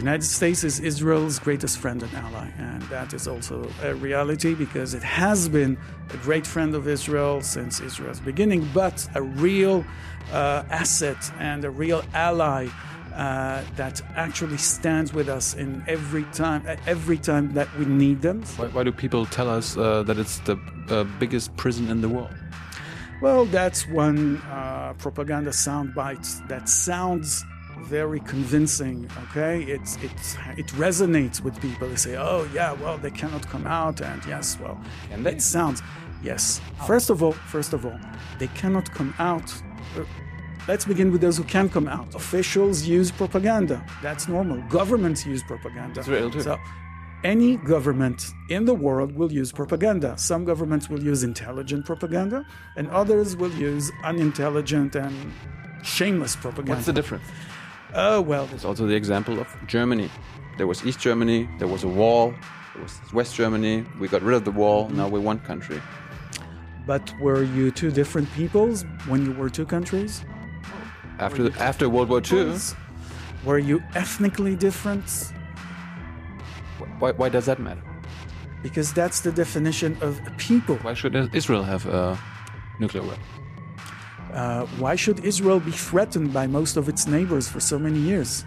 United States is Israel's greatest friend and ally, and that is also a reality because it has been a great friend of Israel since Israel's beginning, but a real uh, asset and a real ally uh, that actually stands with us in every time, every time that we need them. Why, why do people tell us uh, that it's the uh, biggest prison in the world? Well, that's one uh, propaganda soundbite that sounds very convincing. Okay, it's it it resonates with people. They say, "Oh yeah, well they cannot come out," and yes, well, and it sounds yes. First of all, first of all, they cannot come out. Uh, let's begin with those who can come out. Officials use propaganda. That's normal. Governments use propaganda. Israel too. So any government in the world will use propaganda. Some governments will use intelligent propaganda, and others will use unintelligent and shameless propaganda. What's the difference? Oh, well. There's also the example of Germany. There was East Germany, there was a wall, there was West Germany. We got rid of the wall, now we're one country. But were you two different peoples when you were two countries? After, the, after World War II? Were you ethnically different? Why, why does that matter? Because that's the definition of a people. Why should Israel have a nuclear weapon? Uh, why should Israel be threatened by most of its neighbors for so many years?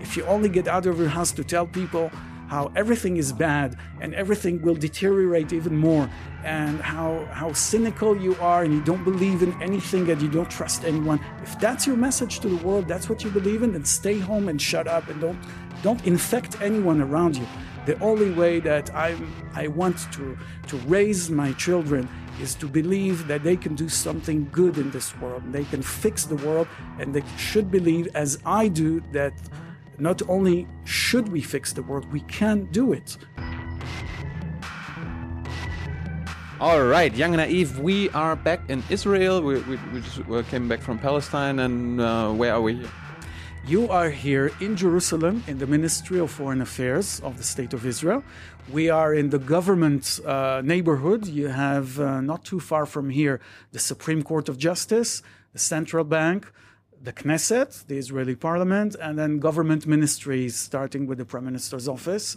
If you only get out of your house to tell people how everything is bad and everything will deteriorate even more, and how, how cynical you are and you don't believe in anything and you don't trust anyone, if that's your message to the world, that's what you believe in, then stay home and shut up and don't, don't infect anyone around you. The only way that I, I want to, to raise my children is to believe that they can do something good in this world. They can fix the world, and they should believe, as I do, that not only should we fix the world, we can do it. All right, Young and Naive, we are back in Israel. We, we, we just came back from Palestine, and uh, where are we here? You are here in Jerusalem in the Ministry of Foreign Affairs of the State of Israel. We are in the government uh, neighborhood. You have uh, not too far from here the Supreme Court of Justice, the Central Bank, the Knesset, the Israeli parliament, and then government ministries, starting with the Prime Minister's office.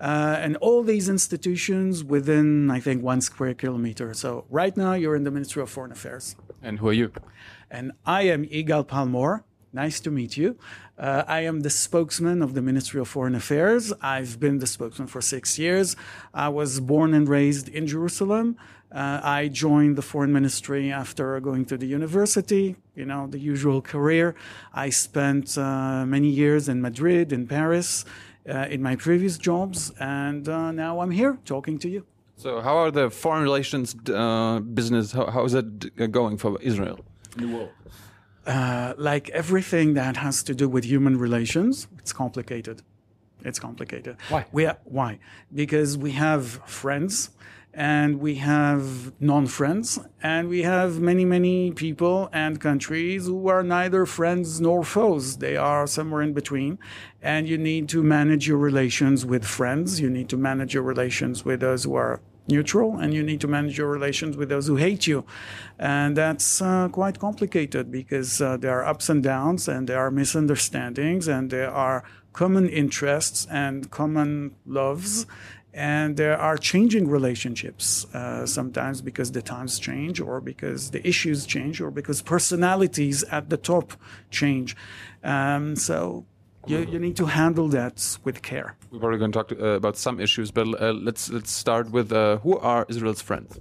Uh, and all these institutions within, I think, one square kilometer. So right now you're in the Ministry of Foreign Affairs. And who are you? And I am Yigal Palmor. Nice to meet you. Uh, I am the spokesman of the Ministry of Foreign Affairs. I've been the spokesman for six years. I was born and raised in Jerusalem. Uh, I joined the foreign ministry after going to the university, you know, the usual career. I spent uh, many years in Madrid, in Paris, uh, in my previous jobs, and uh, now I'm here talking to you. So, how are the foreign relations uh, business? How, how is it going for Israel in the world? Uh, like everything that has to do with human relations, it's complicated. It's complicated. Why? We are, why? Because we have friends and we have non-friends and we have many many people and countries who are neither friends nor foes they are somewhere in between and you need to manage your relations with friends you need to manage your relations with those who are neutral and you need to manage your relations with those who hate you. And that's uh, quite complicated because uh, there are ups and downs and there are misunderstandings and there are common interests and common loves. And there are changing relationships uh, sometimes because the times change or because the issues change or because personalities at the top change. Um, so you, you need to handle that with care. We're probably going to talk to, uh, about some issues, but uh, let's let's start with uh, who are Israel's friends.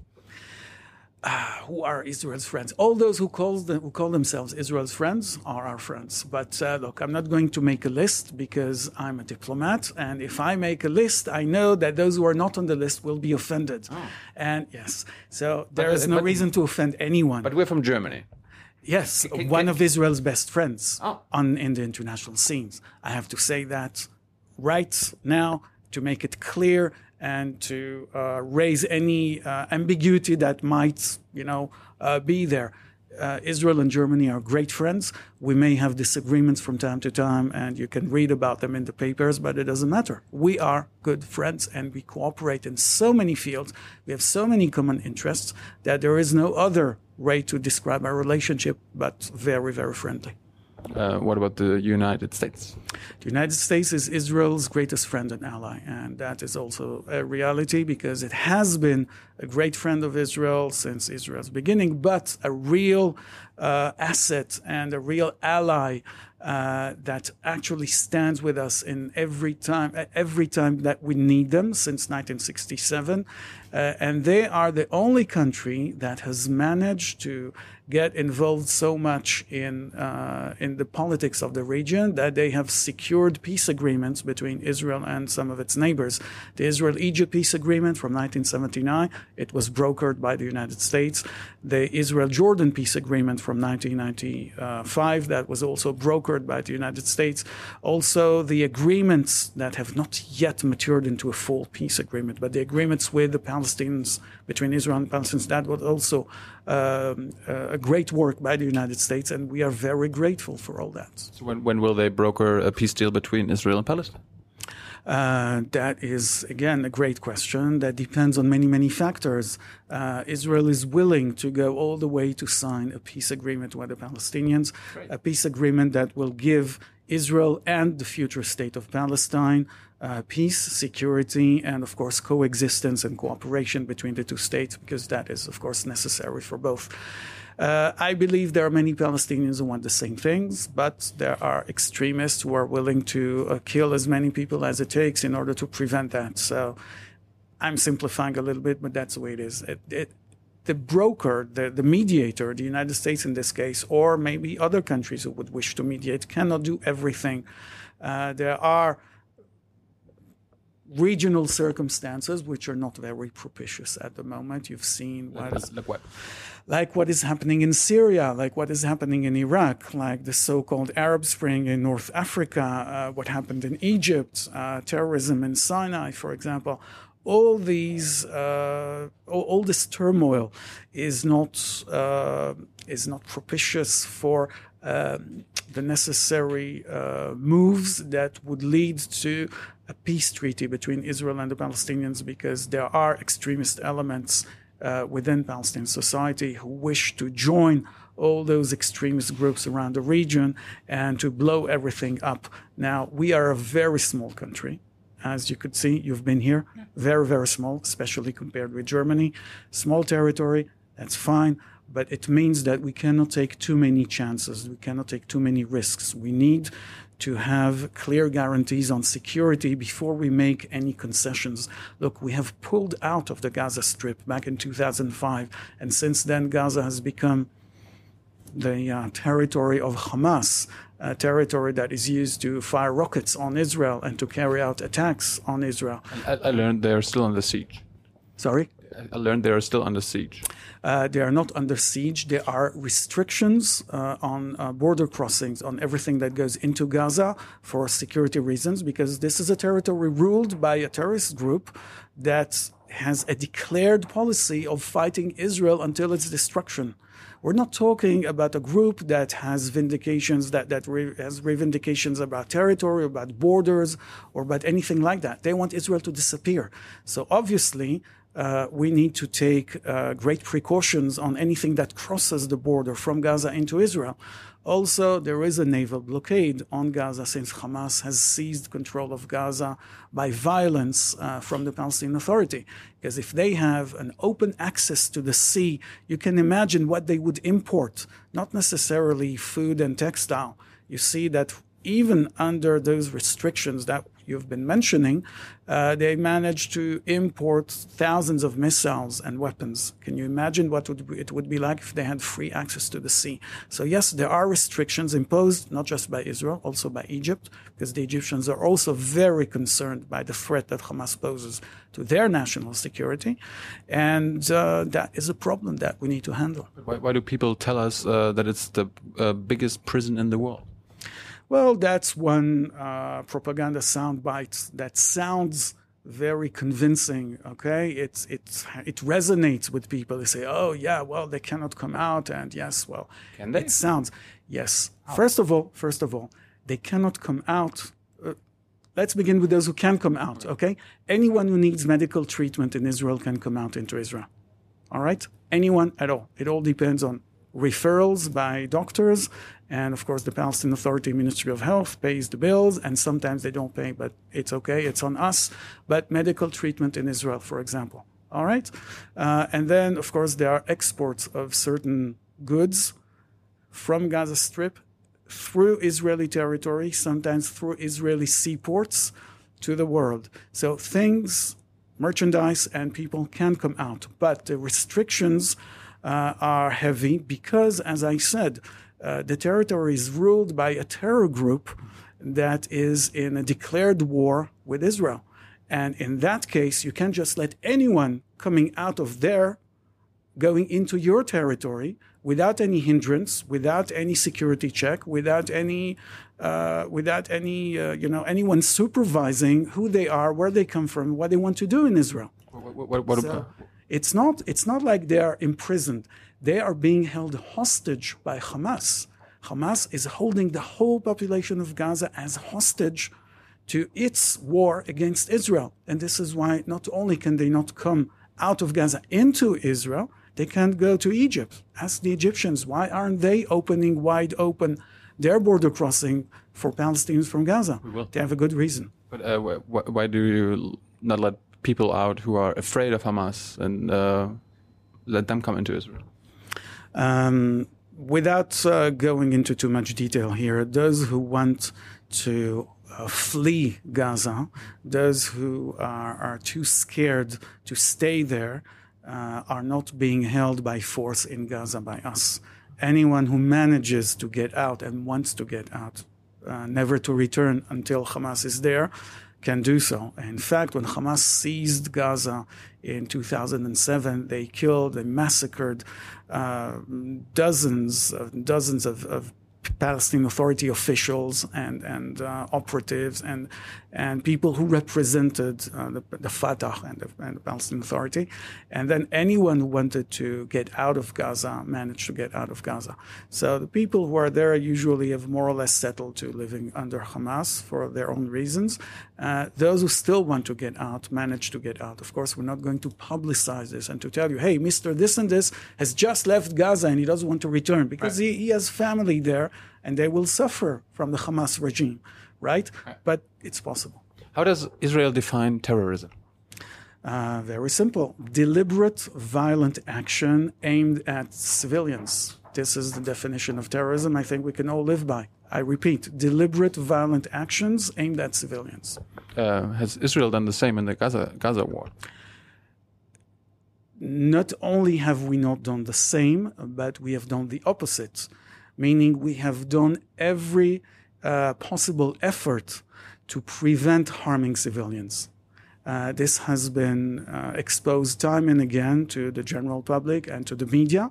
Ah, who are Israel's friends? All those who call them, who call themselves Israel's friends are our friends. But uh, look, I'm not going to make a list because I'm a diplomat, and if I make a list, I know that those who are not on the list will be offended. Oh. And yes, so there but, is no but, reason to offend anyone. But we're from Germany. Yes, one of Israel's best friends oh. on in the international scenes. I have to say that right now to make it clear and to uh, raise any uh, ambiguity that might, you know, uh, be there. Uh, Israel and Germany are great friends. We may have disagreements from time to time, and you can read about them in the papers, but it doesn't matter. We are good friends, and we cooperate in so many fields. We have so many common interests that there is no other way to describe our relationship, but very, very friendly. Uh, what about the United States? The United States is Israel's greatest friend and ally, and that is also a reality because it has been a great friend of Israel since Israel's beginning, but a real uh, asset and a real ally uh, that actually stands with us in every time every time that we need them since 1967 uh, and they are the only country that has managed to get involved so much in uh, in the politics of the region that they have secured peace agreements between Israel and some of its neighbors. The Israel-Egypt peace agreement from 1979 it was brokered by the United States. The Israel-Jordan peace agreement from 1995 that was also brokered by the United States. Also, the agreements that have not yet matured into a full peace agreement, but the agreements with the Palestinians between Israel and Palestinians that was also um, a great work by the United States, and we are very grateful for all that. So when, when will they broker a peace deal between Israel and Palestine? Uh, that is, again, a great question. That depends on many, many factors. Uh, Israel is willing to go all the way to sign a peace agreement with the Palestinians, Great. a peace agreement that will give Israel and the future state of Palestine uh, peace, security, and of course coexistence and cooperation between the two states, because that is, of course, necessary for both. Uh, I believe there are many Palestinians who want the same things, but there are extremists who are willing to uh, kill as many people as it takes in order to prevent that. So I'm simplifying a little bit, but that's the way it is. It, it, the broker, the, the mediator, the United States in this case, or maybe other countries who would wish to mediate, cannot do everything. Uh, there are regional circumstances which are not very propitious at the moment. You've seen what like, like what? Like what is happening in Syria, like what is happening in Iraq, like the so-called Arab Spring in North Africa, uh, what happened in Egypt, uh, terrorism in Sinai, for example. All these, uh, all, all, this turmoil is not uh, is not propitious for um, the necessary uh, moves that would lead to a peace treaty between Israel and the Palestinians because there are extremist elements uh, within Palestinian society who wish to join all those extremist groups around the region and to blow everything up. Now, we are a very small country. As you could see, you've been here. Very, very small, especially compared with Germany. Small territory, that's fine but it means that we cannot take too many chances. We cannot take too many risks. We need to have clear guarantees on security before we make any concessions. Look, we have pulled out of the Gaza Strip back in 2005, and since then, Gaza has become the uh, territory of Hamas, a territory that is used to fire rockets on Israel and to carry out attacks on Israel. I, I learned they're still under siege. Sorry? I learned they are still under siege. Uh, they are not under siege. There are restrictions uh, on uh, border crossings, on everything that goes into Gaza for security reasons, because this is a territory ruled by a terrorist group that has a declared policy of fighting Israel until its destruction. We're not talking about a group that has vindications that that re, has revendications about territory, about borders, or about anything like that. They want Israel to disappear. So obviously, uh, we need to take uh, great precautions on anything that crosses the border from Gaza into Israel. Also, there is a naval blockade on Gaza since Hamas has seized control of Gaza by violence uh, from the Palestinian Authority. Because if they have an open access to the sea, you can imagine what they would import, not necessarily food and textile. You see that even under those restrictions that you've been mentioning, uh, they managed to import thousands of missiles and weapons. Can you imagine what would it would be like if they had free access to the sea? So yes, there are restrictions imposed not just by Israel, also by Egypt, because the Egyptians are also very concerned by the threat that Hamas poses to their national security, and uh, that is a problem that we need to handle. Why, why do people tell us uh, that it's the uh, biggest prison in the world? Well, that's one uh, propaganda soundbite that sounds very convincing. Okay, it's it it resonates with people. They say, "Oh yeah, well they cannot come out," and yes, well, can they? It sounds yes. Oh. First of all, first of all, they cannot come out. Uh, let's begin with those who can come out. Okay, anyone who needs medical treatment in Israel can come out into Israel. All right, anyone at all. It all depends on referrals by doctors. And of course, the Palestinian Authority Ministry of Health pays the bills, and sometimes they don't pay, but it's okay, it's on us. But medical treatment in Israel, for example. All right? Uh, and then, of course, there are exports of certain goods from Gaza Strip through Israeli territory, sometimes through Israeli seaports to the world. So things, merchandise, and people can come out. But the restrictions uh, are heavy because, as I said, uh, the territory is ruled by a terror group that is in a declared war with Israel. And in that case, you can't just let anyone coming out of there going into your territory without any hindrance, without any security check, without any, uh, without any, uh, you know, anyone supervising who they are, where they come from, what they want to do in Israel. What, what, what, so it's not. It's not like they are imprisoned. They are being held hostage by Hamas. Hamas is holding the whole population of Gaza as hostage to its war against Israel. And this is why not only can they not come out of Gaza into Israel, they can't go to Egypt. Ask the Egyptians, why aren't they opening wide open their border crossing for Palestinians from Gaza? They have a good reason. But uh, wh why do you not let people out who are afraid of Hamas and uh, let them come into Israel? Um, without uh, going into too much detail here, those who want to uh, flee Gaza, those who are, are, too scared to stay there, uh, are not being held by force in Gaza by us. Anyone who manages to get out and wants to get out, uh, never to return until Hamas is there, can do so. In fact, when Hamas seized Gaza in 2007, they killed, they massacred uh, dozens, of dozens of, of Palestinian Authority officials and and uh, operatives and and people who represented uh, the, the, Fatah and the, and the, Palestinian Authority, and then anyone who wanted to get out of Gaza managed to get out of Gaza. So the people who are there usually have more or less settled to living under Hamas for their own reasons. Uh, those who still want to get out manage to get out. Of course, we're not going to publicize this and to tell you, hey, Mister this and this has just left Gaza and he doesn't want to return because right. he, he has family there and they will suffer from the Hamas regime, right? But it's possible. How does Israel define terrorism? Uh, very simple deliberate violent action aimed at civilians. This is the definition of terrorism I think we can all live by. I repeat, deliberate violent actions aimed at civilians. Uh, has Israel done the same in the Gaza, Gaza war? Not only have we not done the same, but we have done the opposite meaning we have done every uh, possible effort to prevent harming civilians. Uh, this has been uh, exposed time and again to the general public and to the media.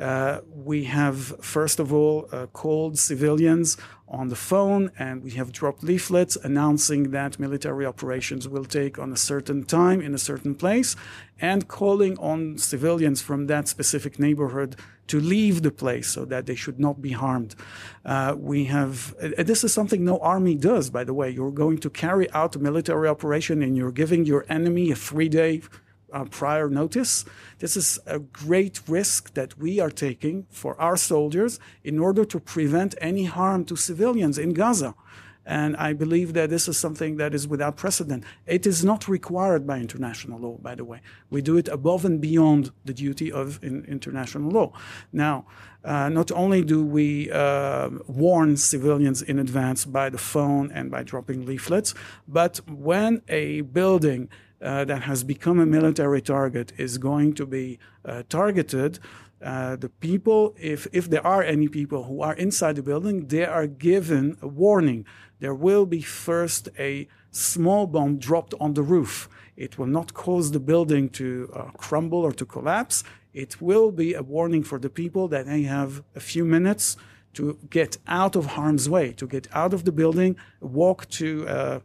Uh, we have, first of all, uh, called civilians on the phone and we have dropped leaflets announcing that military operations will take on a certain time in a certain place and calling on civilians from that specific neighborhood to leave the place so that they should not be harmed. Uh, we have, uh, this is something no army does, by the way. You're going to carry out a military operation and you're giving your enemy a three day uh, prior notice. This is a great risk that we are taking for our soldiers in order to prevent any harm to civilians in Gaza. And I believe that this is something that is without precedent. It is not required by international law, by the way. We do it above and beyond the duty of in international law. Now, uh, not only do we uh, warn civilians in advance by the phone and by dropping leaflets, but when a building uh, that has become a military target is going to be uh, targeted, uh, the people, if, if there are any people who are inside the building, they are given a warning. There will be first a small bomb dropped on the roof. It will not cause the building to uh, crumble or to collapse. It will be a warning for the people that they have a few minutes to get out of harm's way, to get out of the building, walk to uh,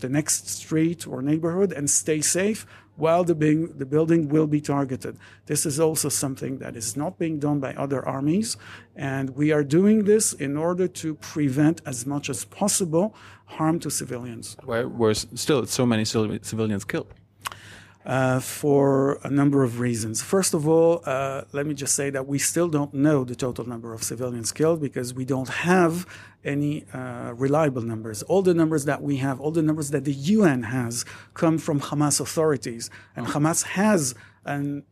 the next street or neighborhood and stay safe while the, being, the building will be targeted. This is also something that is not being done by other armies, and we are doing this in order to prevent as much as possible harm to civilians. Where, where still so many civilians killed? Uh, for a number of reasons. First of all, uh, let me just say that we still don't know the total number of civilians killed because we don't have any uh, reliable numbers. All the numbers that we have, all the numbers that the UN has, come from Hamas authorities. And Hamas has an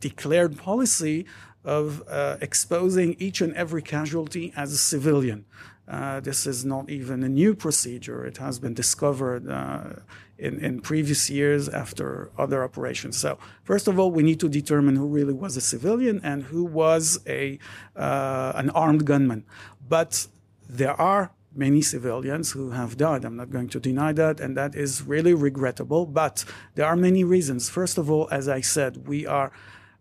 declared policy of uh, exposing each and every casualty as a civilian. Uh, this is not even a new procedure. It has been discovered uh, in, in previous years after other operations. So, first of all, we need to determine who really was a civilian and who was a uh, an armed gunman. But there are many civilians who have died. I'm not going to deny that, and that is really regrettable. But there are many reasons. First of all, as I said, we are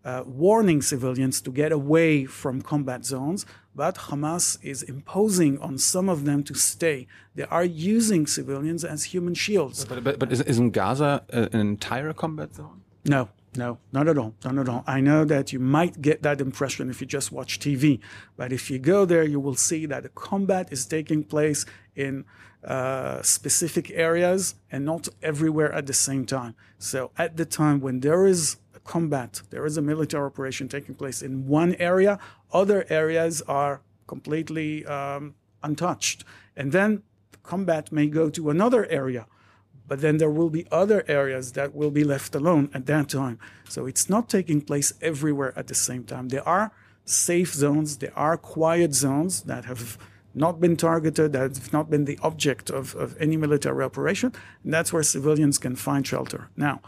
uh, warning civilians to get away from combat zones, but Hamas is imposing on some of them to stay. They are using civilians as human shields. But, but, but isn't Gaza an entire combat zone? No, no, not at all. Not at all. I know that you might get that impression if you just watch TV, but if you go there, you will see that the combat is taking place in uh, specific areas and not everywhere at the same time. So at the time when there is combat. There is a military operation taking place in one area. Other areas are completely um, untouched. And then the combat may go to another area. But then there will be other areas that will be left alone at that time. So it's not taking place everywhere at the same time. There are safe zones, there are quiet zones that have not been targeted, that have not been the object of, of any military operation. And that's where civilians can find shelter. Now,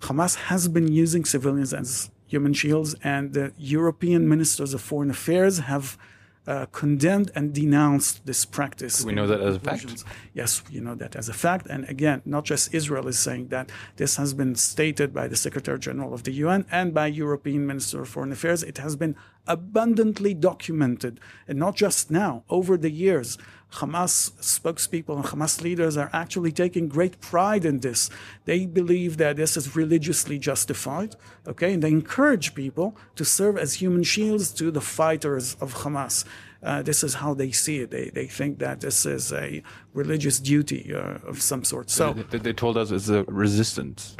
Hamas has been using civilians as human shields, and the European ministers of foreign affairs have uh, condemned and denounced this practice. We know that as a fact. Yes, you know that as a fact. And again, not just Israel is saying that. This has been stated by the Secretary General of the UN and by European Minister of Foreign Affairs. It has been abundantly documented, and not just now, over the years. Hamas spokespeople and Hamas leaders are actually taking great pride in this. They believe that this is religiously justified, okay? And they encourage people to serve as human shields to the fighters of Hamas. Uh, this is how they see it. They, they think that this is a religious duty uh, of some sort. So they, they, told us it's a resistance.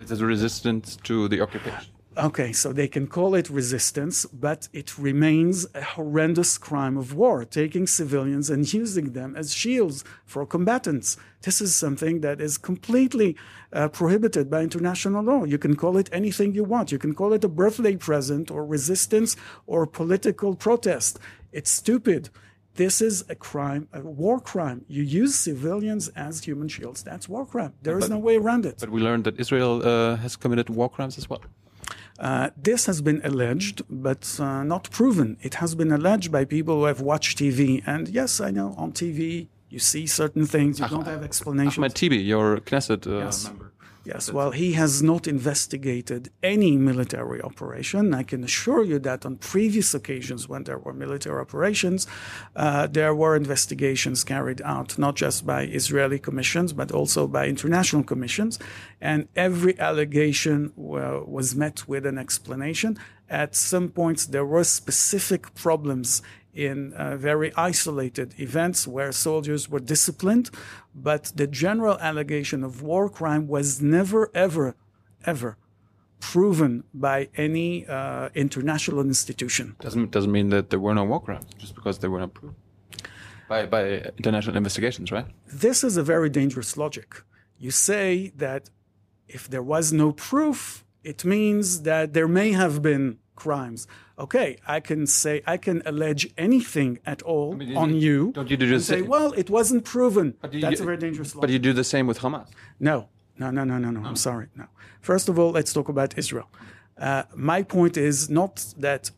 It's a resistance to the occupation. Okay, so they can call it resistance, but it remains a horrendous crime of war, taking civilians and using them as shields for combatants. This is something that is completely uh, prohibited by international law. You can call it anything you want. You can call it a birthday present or resistance or political protest. It's stupid. This is a crime, a war crime. You use civilians as human shields. That's war crime. There is but, no way around it. But we learned that Israel uh, has committed war crimes as well. Uh, this has been alleged, but uh, not proven. It has been alleged by people who have watched TV. And yes, I know on TV you see certain things, you don't have explanations. Ahmed Tibi, your Knesset uh, yes. member. Yes, well, he has not investigated any military operation. I can assure you that on previous occasions when there were military operations, uh, there were investigations carried out, not just by Israeli commissions, but also by international commissions. And every allegation uh, was met with an explanation. At some points, there were specific problems in uh, very isolated events where soldiers were disciplined, but the general allegation of war crime was never, ever, ever proven by any uh, international institution. Doesn't doesn't mean that there were no war crimes just because they were not proven by by international investigations, right? This is a very dangerous logic. You say that if there was no proof, it means that there may have been crimes. Okay, I can say I can allege anything at all I mean, on you. Don't you do just say, well, it wasn't proven? That's a very dangerous. But you do the same with Hamas. No, no, no, no, no, no. I'm sorry. No. First of all, let's talk about Israel. Uh, my point is not that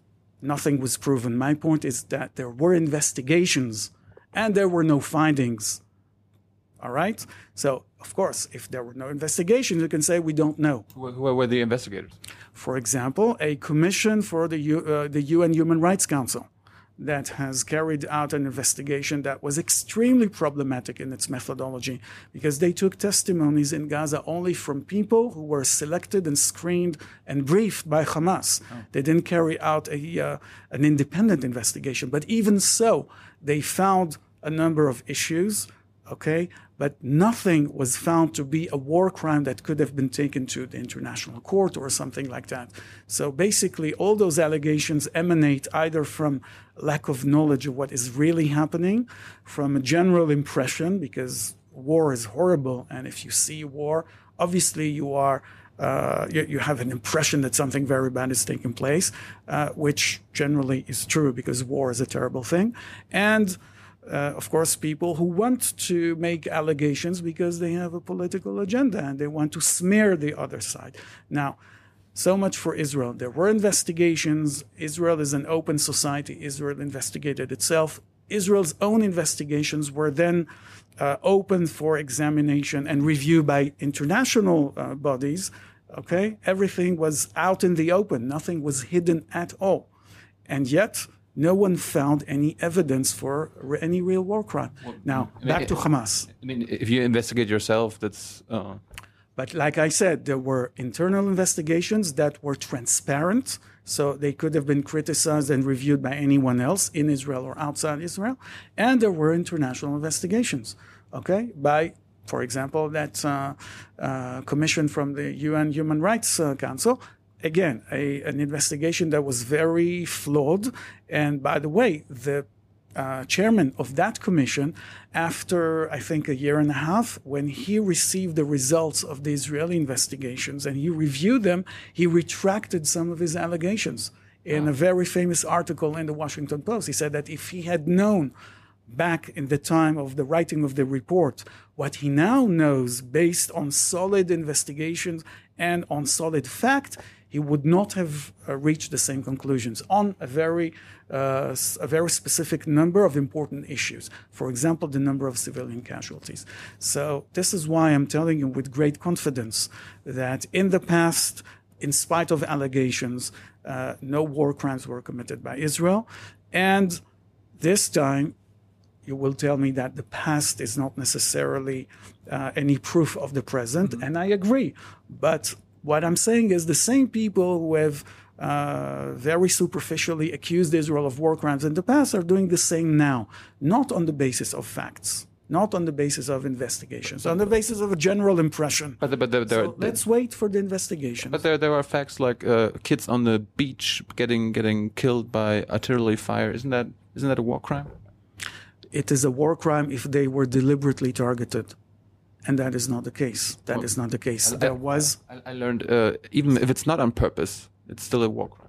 nothing was proven. My point is that there were investigations and there were no findings. All right. So, of course, if there were no investigations, you can say we don't know. Who, were the investigators? For example, a commission for the, U, uh, the UN Human Rights Council that has carried out an investigation that was extremely problematic in its methodology because they took testimonies in Gaza only from people who were selected and screened and briefed by Hamas. Oh. They didn't carry out a, uh, an independent investigation. But even so, they found a number of issues, okay, but nothing was found to be a war crime that could have been taken to the international court or something like that. So basically, all those allegations emanate either from lack of knowledge of what is really happening, from a general impression, because war is horrible, and if you see war, obviously you are. Uh, you, you, have an impression that something very bad is taking place, uh, which generally is true because war is a terrible thing. And uh, of course, people who want to make allegations because they have a political agenda and they want to smear the other side. Now, so much for Israel. There were investigations. Israel is an open society. Israel investigated itself. Israel's own investigations were then uh, open for examination and review by international uh, bodies. Okay, everything was out in the open. Nothing was hidden at all, and yet no one found any evidence for any real war crime. Well, now, I mean, back to Hamas. I mean, if you investigate yourself, that's. Uh... But like I said, there were internal investigations that were transparent, so they could have been criticized and reviewed by anyone else in Israel or outside Israel. And there were international investigations, okay, by, for example, that uh, uh, commission from the UN Human Rights uh, Council again, a, an investigation that was very flawed. And by the way, the uh, chairman of that commission, after I think a year and a half, when he received the results of the Israeli investigations and he reviewed them, he retracted some of his allegations. In a very famous article in the Washington Post, he said that if he had known back in the time of the writing of the report what he now knows based on solid investigations and on solid fact, he would not have uh, reached the same conclusions on a very, uh, a very specific number of important issues. For example, the number of civilian casualties. So this is why I'm telling you with great confidence that in the past, in spite of allegations, uh, no war crimes were committed by Israel. And this time, you will tell me that the past is not necessarily uh, any proof of the present, mm-hmm. and I agree. But what I'm saying is the same people who have uh, very superficially accused Israel of war crimes in the past are doing the same now, not on the basis of facts, not on the basis of investigations, on the basis of a general impression. But, but there, there, so let's wait for the investigation. But there, there are facts like uh, kids on the beach getting getting killed by artillery fire. Isn't that isn't that a war crime? It is a war crime if they were deliberately targeted and that is not the case. That well, is not the case. I, there was. I, I learned uh, even if it's not on purpose, it's still a war crime.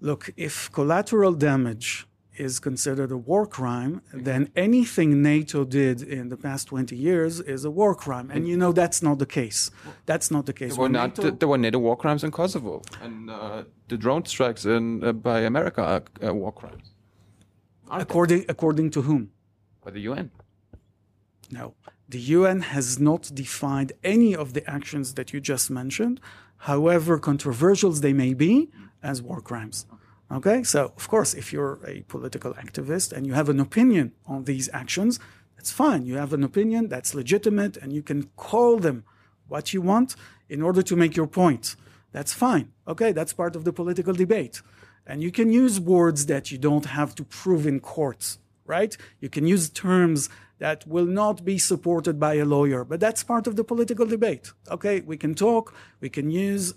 Look, if collateral damage is considered a war crime, then anything NATO did in the past 20 years is a war crime. And you know that's not the case. That's not the case. There were, not, NATO, there were NATO war crimes in Kosovo, and uh, the drone strikes in, uh, by America are uh, war crimes. According, according to whom? By the UN. No. The UN has not defined any of the actions that you just mentioned, however controversial they may be, as war crimes. Okay, so of course, if you're a political activist and you have an opinion on these actions, that's fine. You have an opinion that's legitimate and you can call them what you want in order to make your point. That's fine. Okay, that's part of the political debate. And you can use words that you don't have to prove in courts, right? You can use terms that will not be supported by a lawyer. But that's part of the political debate. Okay, we can talk, we can use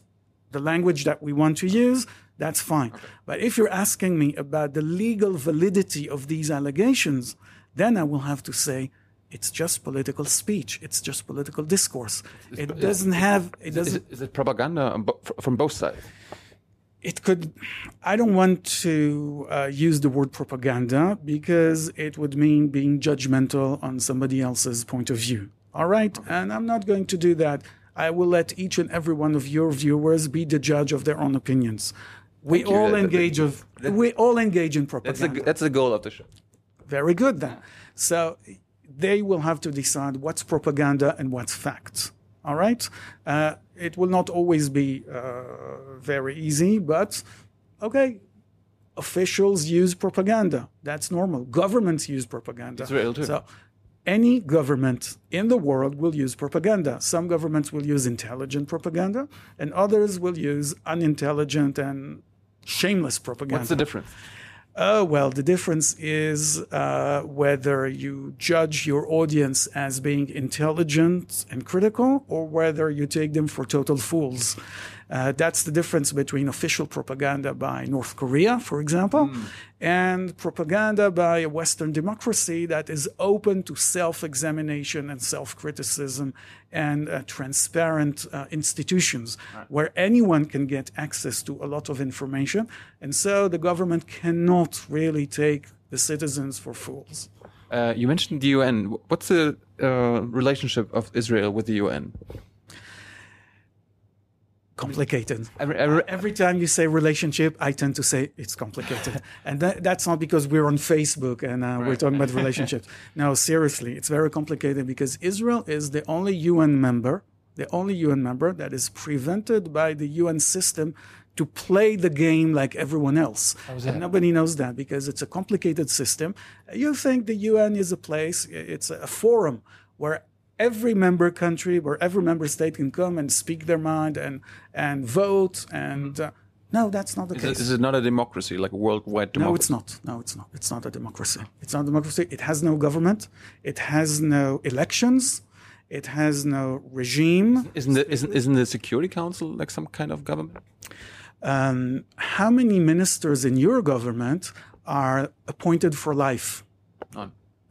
the language that we want to use, that's fine. Okay. But if you're asking me about the legal validity of these allegations, then I will have to say, it's just political speech. It's just political discourse. It doesn't have. It doesn't. Is it, is it propaganda from both sides? It could i don't want to uh, use the word propaganda because it would mean being judgmental on somebody else's point of view. All right? And i'm not going to do that. I will let each and every one of your viewers be the judge of their own opinions. We Thank all engage of we all engage in propaganda. That's the, that's the goal of the show. Very good then. So they will have to decide what's propaganda and what's facts. All right. Uh, it will not always be uh, very easy, but okay. Officials use propaganda. That's normal. Governments use propaganda. Israel too. So, any government in the world will use propaganda. Some governments will use intelligent propaganda, and others will use unintelligent and shameless propaganda. What's the difference? Oh, well, the difference is uh, whether you judge your audience as being intelligent and critical or whether you take them for total fools. Uh, that's the difference between official propaganda by North Korea, for example, mm. and propaganda by a Western democracy that is open to self examination and self criticism and uh, transparent uh, institutions right. where anyone can get access to a lot of information. And so the government cannot really take the citizens for fools. Uh, you mentioned the UN. What's the uh, relationship of Israel with the UN? Complicated. Every, every, every, time you say relationship, I tend to say it's complicated. and that, that's not because we're on Facebook and uh, right. we're talking about relationships. no, seriously, it's very complicated because Israel is the only UN member, the only UN member that is prevented by the UN system to play the game like everyone else. And nobody knows that because it's a complicated system. You think the UN is a place, it's a forum where every member country where every member state can come and speak their mind and and vote and uh, no that's not the is case. it, is it not a democracy like a worldwide democracy? no it's not. No it's not. It's not a democracy. It's not a democracy. It has no government. It has no elections. It has no regime. Isn't the, isn't, isn't the security council like some kind of government? Um, how many ministers in your government are appointed for life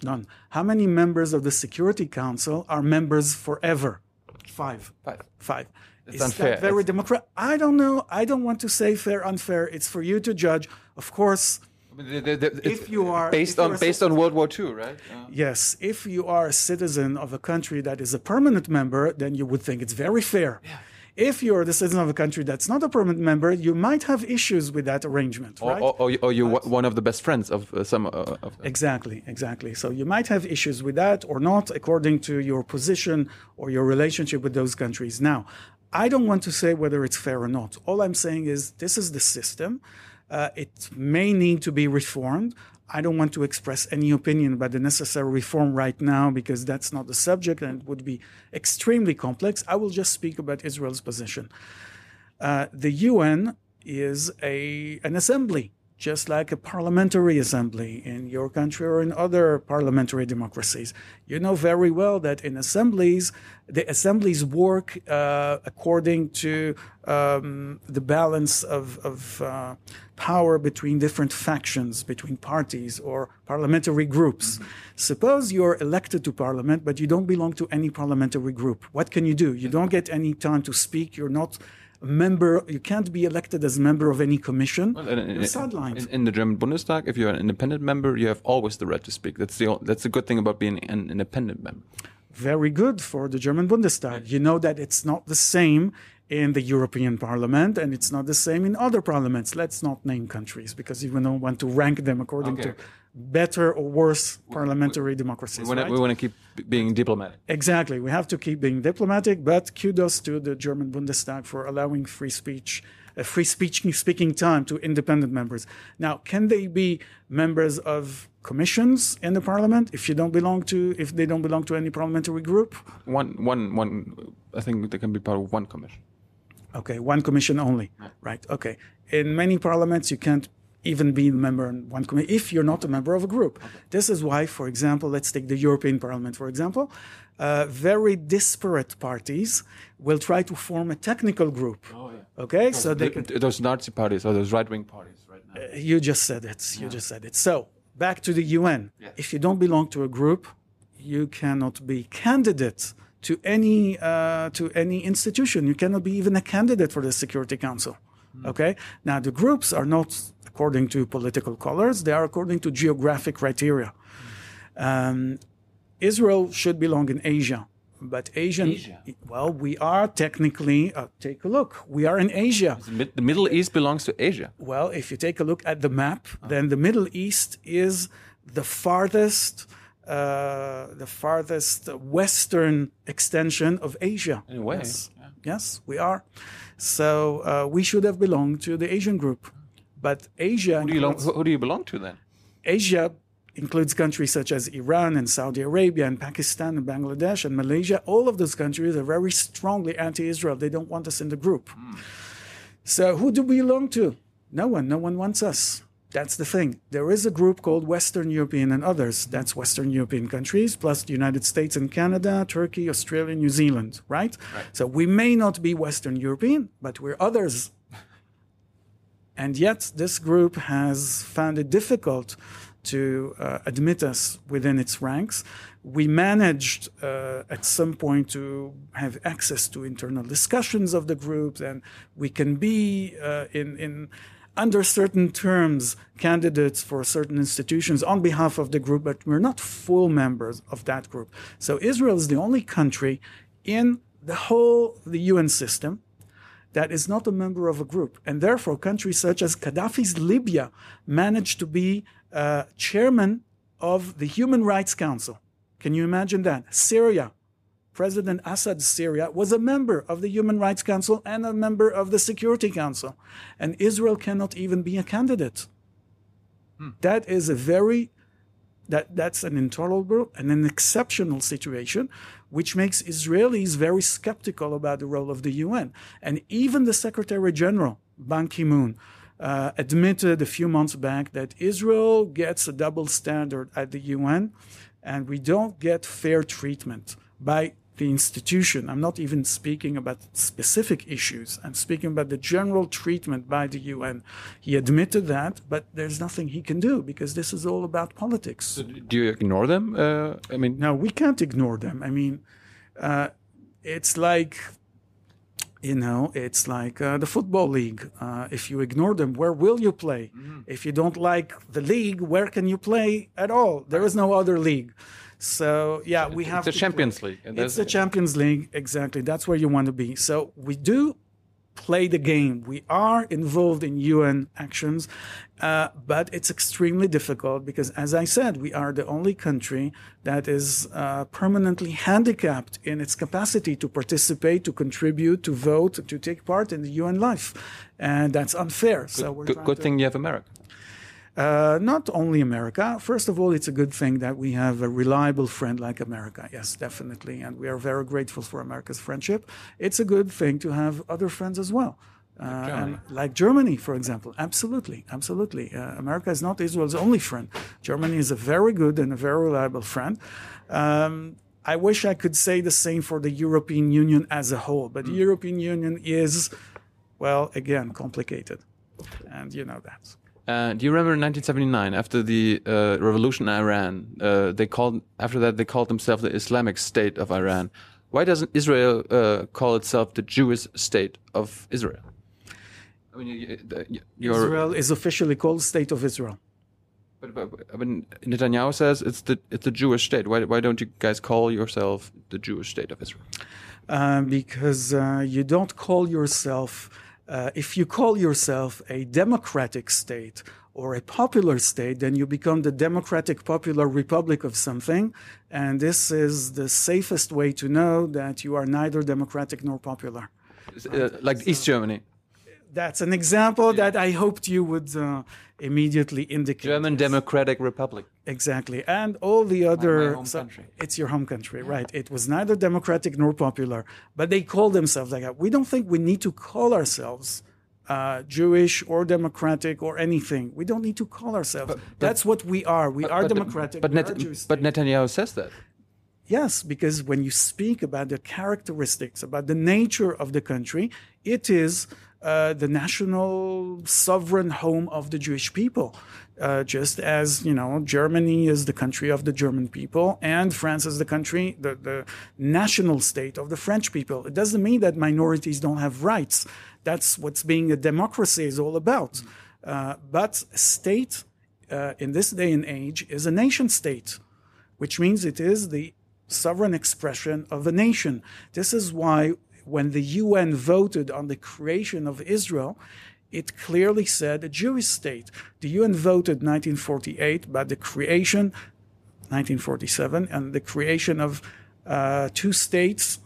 none. How many members of the Security Council are members forever? Five. Five. Five. It's Is unfair. that very democratic? I don't know. I don't want to say fair, unfair. It's for you to judge. Of course, if you are based on based on World War II, right? Uh. Yes, if you are a citizen of a country that is a permanent member, then you would think it's very fair. Yeah. If you're the citizen of a country that's not a permanent member, you might have issues with that arrangement, or, right? Or, or, or you're right. one of the best friends of uh, some uh, of. Exactly, exactly. So you might have issues with that or not, according to your position or your relationship with those countries. Now, I don't want to say whether it's fair or not. All I'm saying is this is the system. Uh, it may need to be reformed. I don't want to express any opinion about the necessary reform right now because that's not the subject and it would be extremely complex. I will just speak about Israel's position. Uh, the UN is a an assembly just like a parliamentary assembly in your country or in other parliamentary democracies. You know very well that in assemblies, the assemblies work uh, according to um, the balance of, of uh, power between different factions, between parties or parliamentary groups. Mm-hmm. Suppose you're elected to parliament, but you don't belong to any parliamentary group. What can you do? You don't get any time to speak. You're not member, you can't be elected as a member of any commission. Well, in, in, sidelined. In, in, the German Bundestag, if you're an independent member, you have always the right to speak. That's the that's the good thing about being an independent member. Very good for the German Bundestag. You know that it's not the same in the European Parliament, and it's not the same in other parliaments. Let's not name countries because we don't want to rank them according okay. to better or worse parliamentary we, democracies. We want, right? to keep being diplomatic. Exactly. We have to keep being diplomatic, but kudos to the German Bundestag for allowing free speech, a uh, free speech speaking time to independent members. Now, can they be members of commissions in the parliament if you don't belong to if they don't belong to any parliamentary group? One, one, one. I think they can be part of one commission. Okay, one commission only. Right. Okay. In many parliaments, you can't even being a member in one committee if you're not a member of a group. Okay. This is why, for example, let's take the European Parliament, for example. Uh, very disparate parties will try to form a technical group. Oh, yeah. Okay, those, so they can, those Nazi parties or those right-wing parties, right now. Uh, you just said it. You yeah. just said it. So back to the UN. Yeah. If you don't belong to a group, you cannot be candidate to any uh, to any institution. You cannot be even a candidate for the Security Council. Mm. Okay. Now the groups are not according to political colors; they are according to geographic criteria. Mm. Um, Israel should belong in Asia, but Asian. Asia. Well, we are technically. Uh, take a look. We are in Asia. The Middle East belongs to Asia. Well, if you take a look at the map, oh. then the Middle East is the farthest uh, the farthest western extension of Asia. In a way. Yes. Yes we are. So uh, we should have belonged to the Asian group. But Asia. Who do, you includes, who do you belong to then? Asia includes countries such as Iran and Saudi Arabia and Pakistan and Bangladesh and Malaysia. All of those countries are very strongly anti Israel. They don't want us in the group. Mm. So who do we belong to? No one. No one wants us. That's the thing. There is a group called Western European and others. That's Western European countries, plus the United States and Canada, Turkey, Australia, New Zealand, right? right. So we may not be Western European, but we're others. and yet, this group has found it difficult to uh, admit us within its ranks. We managed uh, at some point to have access to internal discussions of the group, and we can be uh, in, in under certain terms candidates for certain institutions on behalf of the group, but we're not full members of that group. So Israel is the only country in the whole the UN system that is not a member of a group, and therefore countries such as Gaddafi's Libya managed to be uh, chairman of the Human Rights Council. Can you imagine that? Syria, President Assad's Syria was a member of the Human Rights Council and a member of the Security Council. And Israel cannot even be a candidate. Hmm. That is a very that that's an intolerable and an exceptional situation, which makes Israelis very skeptical about the role of the UN. And even the Secretary General, Ban Ki-moon, uh, admitted a few months back that Israel gets a double standard at the UN, and we don't get fair treatment by the institution. I'm not even speaking about specific issues. I'm speaking about the general treatment by the UN. He admitted that, but there's nothing he can do because this is all about politics. So do you ignore them? Uh, I mean, no, we can't ignore them. I mean, uh, it's like you know, it's like uh, the football league. Uh, if you ignore them, where will you play? Mm-hmm. If you don't like the league, where can you play at all? There is no other league. So yeah, we have the Champions play. League. It's the Champions League, exactly. That's where you want to be. So we do play the game. We are involved in UN actions, uh, but it's extremely difficult because, as I said, we are the only country that is uh, permanently handicapped in its capacity to participate, to contribute, to vote, to take part in the UN life, and that's unfair. Good, so good, good thing you have America. Uh, not only America. First of all, it's a good thing that we have a reliable friend like America. Yes, definitely. And we are very grateful for America's friendship. It's a good thing to have other friends as well. Uh, like, Germany. like Germany, for example. Absolutely, absolutely. Uh, America is not Israel's only friend. Germany is a very good and a very reliable friend. Um, I wish I could say the same for the European Union as a whole, but mm. the hmm. European Union is, well, again, complicated. And you know that. Uh, do you remember in 1979, after the uh, revolution in Iran, uh, they called after that they called themselves the Islamic State of Iran. Why doesn't Israel uh, call itself the Jewish State of Israel? I mean, Israel is officially called State of Israel. But, but, I mean, Netanyahu says it's the it's the Jewish state. Why why don't you guys call yourself the Jewish State of Israel? Uh, because uh, you don't call yourself uh, if you call yourself a democratic state or a popular state, then you become the democratic popular republic of something. And this is the safest way to know that you are neither democratic nor popular. Uh, like so, East Germany that's an example yeah. that I hoped you would uh, immediately indicate. German Democratic Republic. Exactly, and all the other. So it's your home country, yeah. right? It was neither democratic nor popular, but they call themselves like that. We don't think we need to call ourselves. Uh, Jewish or democratic or anything. We don't need to call ourselves. But, but, That's what we are. We but, are democratic. But, Net- but Netanyahu says that. Yes, because when you speak about the characteristics, about the nature of the country, it is uh, the national sovereign home of the Jewish people. Uh, just as you know, Germany is the country of the German people, and France is the country, the, the national state of the French people. It doesn't mean that minorities don't have rights. That's what being a democracy is all about. Uh, but state uh, in this day and age is a nation state, which means it is the sovereign expression of a nation. This is why when the UN voted on the creation of Israel, it clearly said a Jewish state. The UN voted 1948 about the creation, 1947, and the creation of uh, two states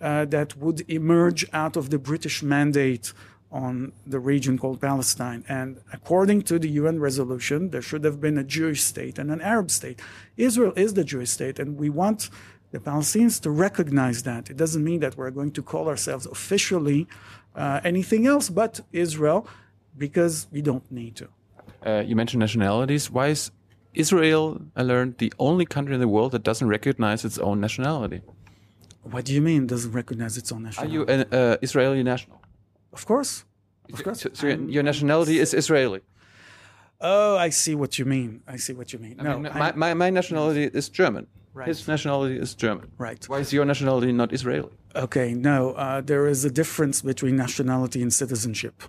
uh, that would emerge out of the British mandate on the region called Palestine. And according to the UN resolution, there should have been a Jewish state and an Arab state. Israel is the Jewish state, and we want the Palestinians to recognize that. It doesn't mean that we're going to call ourselves officially uh, anything else but Israel because we don't need to. Uh, you mentioned nationalities. Why is Israel, I learned, the only country in the world that doesn't recognize its own nationality? What do you mean doesn't recognize its own nationality? Are you an uh, Israeli national? Of course. Of course. So, so your, nationality is Israeli. Oh, I see what you mean. I see what you mean. I no, mean, my, my, my nationality is German. Right. His nationality is German. Right. Why is your nationality not Israeli? Okay, no, uh, there is a difference between nationality and citizenship.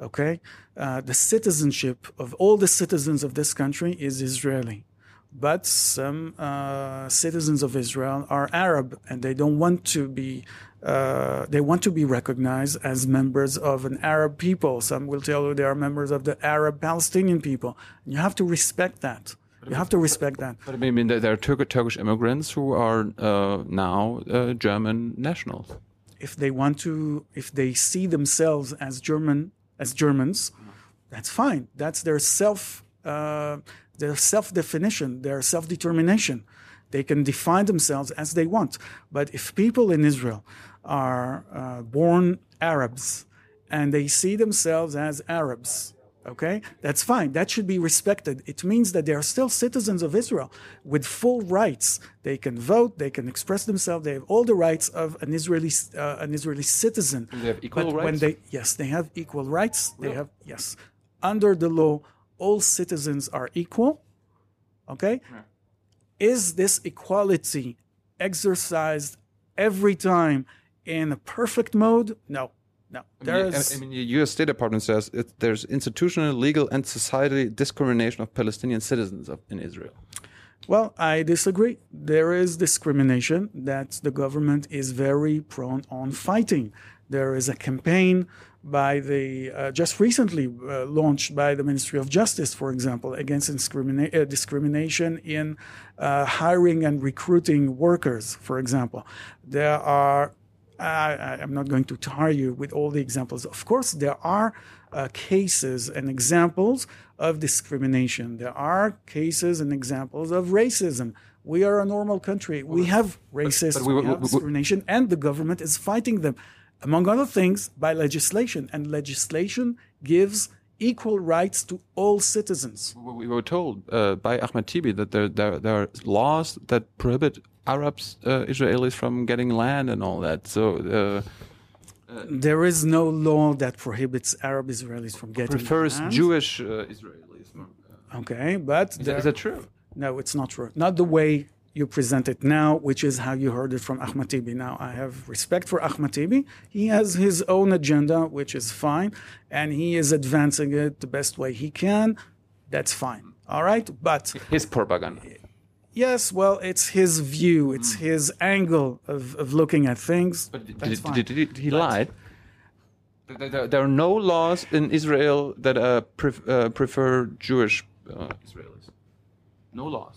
Okay, uh, the citizenship of all the citizens of this country is Israeli, but some uh, citizens of Israel are Arab and they don't want to be. Uh, they want to be recognized as members of an Arab people. Some will tell you they are members of the Arab Palestinian people. You have to respect that. You have to respect that. But I mean, there are Turk- Turkish immigrants who are uh, now uh, German nationals. if they want to if they see themselves as german as germans that's fine that's their self uh, their self definition their self determination they can define themselves as they want but if people in israel are uh, born arabs and they see themselves as arabs okay? That's fine. That should be respected. It means that they are still citizens of israel with full rights. They can vote they can express themselves they have all the rights of an israeli uh, an israeli citizen. They have equal but when rights? they yes they have equal rights. They have yes. Under the law all citizens are equal okay? Is this equality exercised every time in a perfect mode? No no I mean, there's I mean, the U.S. State Department says it, there's institutional, legal, and society discrimination of Palestinian citizens of, in Israel. Well, I disagree. There is discrimination that the government is very prone on fighting. There is a campaign by the uh, just recently uh, launched by the Ministry of Justice, for example, against discrimina- uh, discrimination in uh, hiring and recruiting workers. For example, there are I, I'm not going to tire you with all the examples. Of course, there are uh, cases and examples of discrimination. There are cases and examples of racism. We are a normal country. We have racism, but we- we, we- we- discrimination, and the government is fighting them, among other things, by legislation. And legislation gives equal rights to all citizens. We were told uh, by Ahmed Tibi that there, there, there are laws that prohibit Arabs, uh, Israelis from getting land and all that. So uh, There is no law that prohibits Arab Israelis from getting prefers land. Jewish uh, Israelis. Okay, but Is that- there- is that true? No, it's not true. Not the way you present it now, which is how you heard it from Ahmad Tibi. Now, I have respect for Ahmad Tibi. He has his own agenda, which is fine, and he is advancing it the best way he can. That's fine. All right. But His propaganda. Yes, well, it's his view, it's his angle of, of looking at things. But did, That's did, fine. did, did, he lied? There, there, there are no laws in Israel that uh, pref, uh, prefer Jewish uh, Israelis. No laws.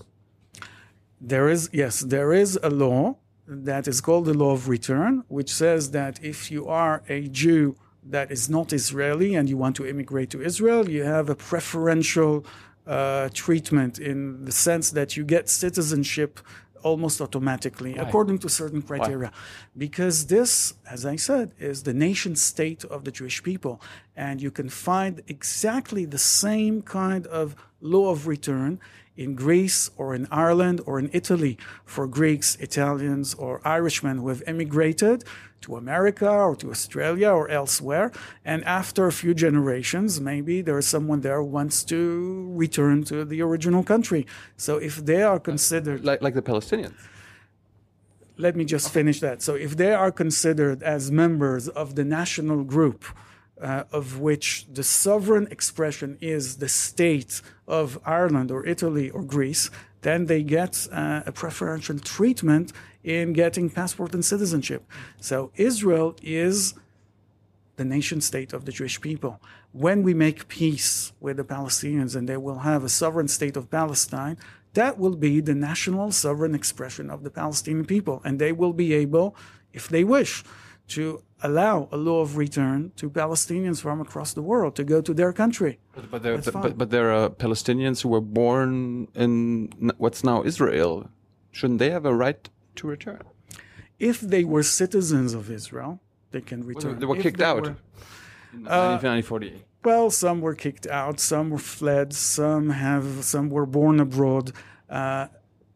There is, yes, there is a law that is called the law of return, which says that if you are a Jew that is not Israeli and you want to immigrate to Israel, you have a preferential uh, treatment in the sense that you get citizenship almost automatically according to certain criteria. Because this, as I said, is the nation state of the Jewish people. And you can find exactly the same kind of law of return in Greece or in Ireland or in Italy for Greeks, Italians, or Irishmen who have emigrated to America or to Australia or elsewhere. And after a few generations, maybe there is someone there who wants to return to the original country. So if they are considered Like, like the Palestinians. let me just finish that. So, if they are considered as members of the national group, uh, of which the sovereign expression is the state of Ireland or Italy or Greece, then they get uh, a preferential treatment in getting passport and citizenship. So, Israel is the nation state of the Jewish people. When we make peace with the Palestinians and they will have a sovereign state of Palestine, that will be the national sovereign expression of the Palestinian people. And they will be able, if they wish, to allow a law of return to Palestinians from across the world to go to their country. But, but, there, but, but there are Palestinians who were born in what's now Israel. Shouldn't they have a right to return? If they were citizens of Israel, they can return. They were If kicked they out were- in 1948. Well, some were kicked out, some were fled, some have, some were born abroad. Uh,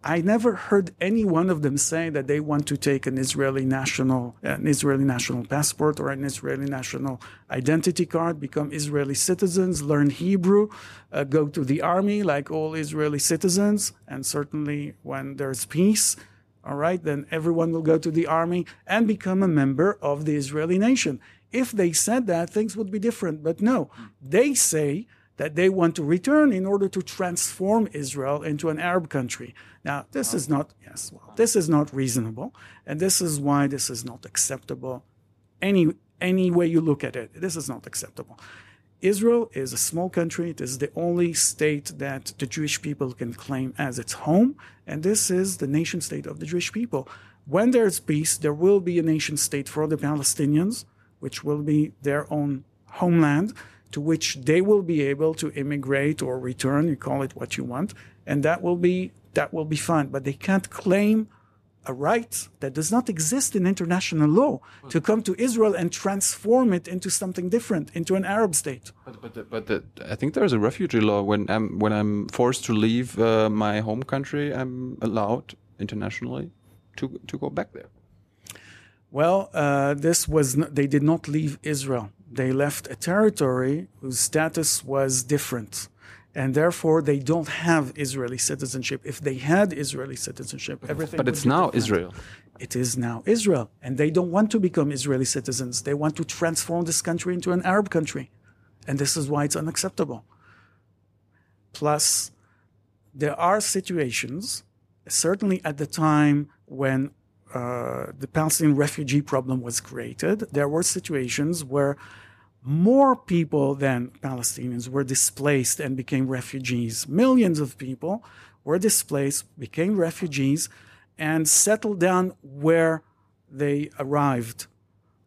I never heard any one of them say that they want to take an Israeli national, an Israeli national passport or an Israeli national identity card, become Israeli citizens, learn Hebrew, uh, go to the army like all Israeli citizens, and certainly when there's peace, all right, then everyone will go to the army and become a member of the Israeli nation. If they said that, things would be different. But no, they say that they want to return in order to transform Israel into an Arab country. Now, this is not, yes, well, this is not reasonable. And this is why this is not acceptable any, any way you look at it. This is not acceptable. Israel is a small country. It is the only state that the Jewish people can claim as its home. And this is the nation state of the Jewish people. When there's peace, there will be a nation state for the Palestinians, which will be their own homeland to which they will be able to immigrate or return. You call it what you want. And that will be, that will be fine. But they can't claim a right that does not exist in international law to come to Israel and transform it into something different, into an Arab state. But but, the, but the, I think there's a refugee law when I'm when I'm forced to leave uh, my home country, I'm allowed internationally to to go back there. Well, uh, this was not, they did not leave Israel. They left a territory whose status was different and therefore they don't have Israeli citizenship. If they had Israeli citizenship, everything. But it's now different. Israel. It is now Israel, and they don't want to become Israeli citizens. They want to transform this country into an Arab country, and this is why it's unacceptable. Plus, there are situations, certainly at the time when uh, the Palestinian refugee problem was created, there were situations where more people than Palestinians were displaced and became refugees. Millions of people were displaced, became refugees, and settled down where they arrived.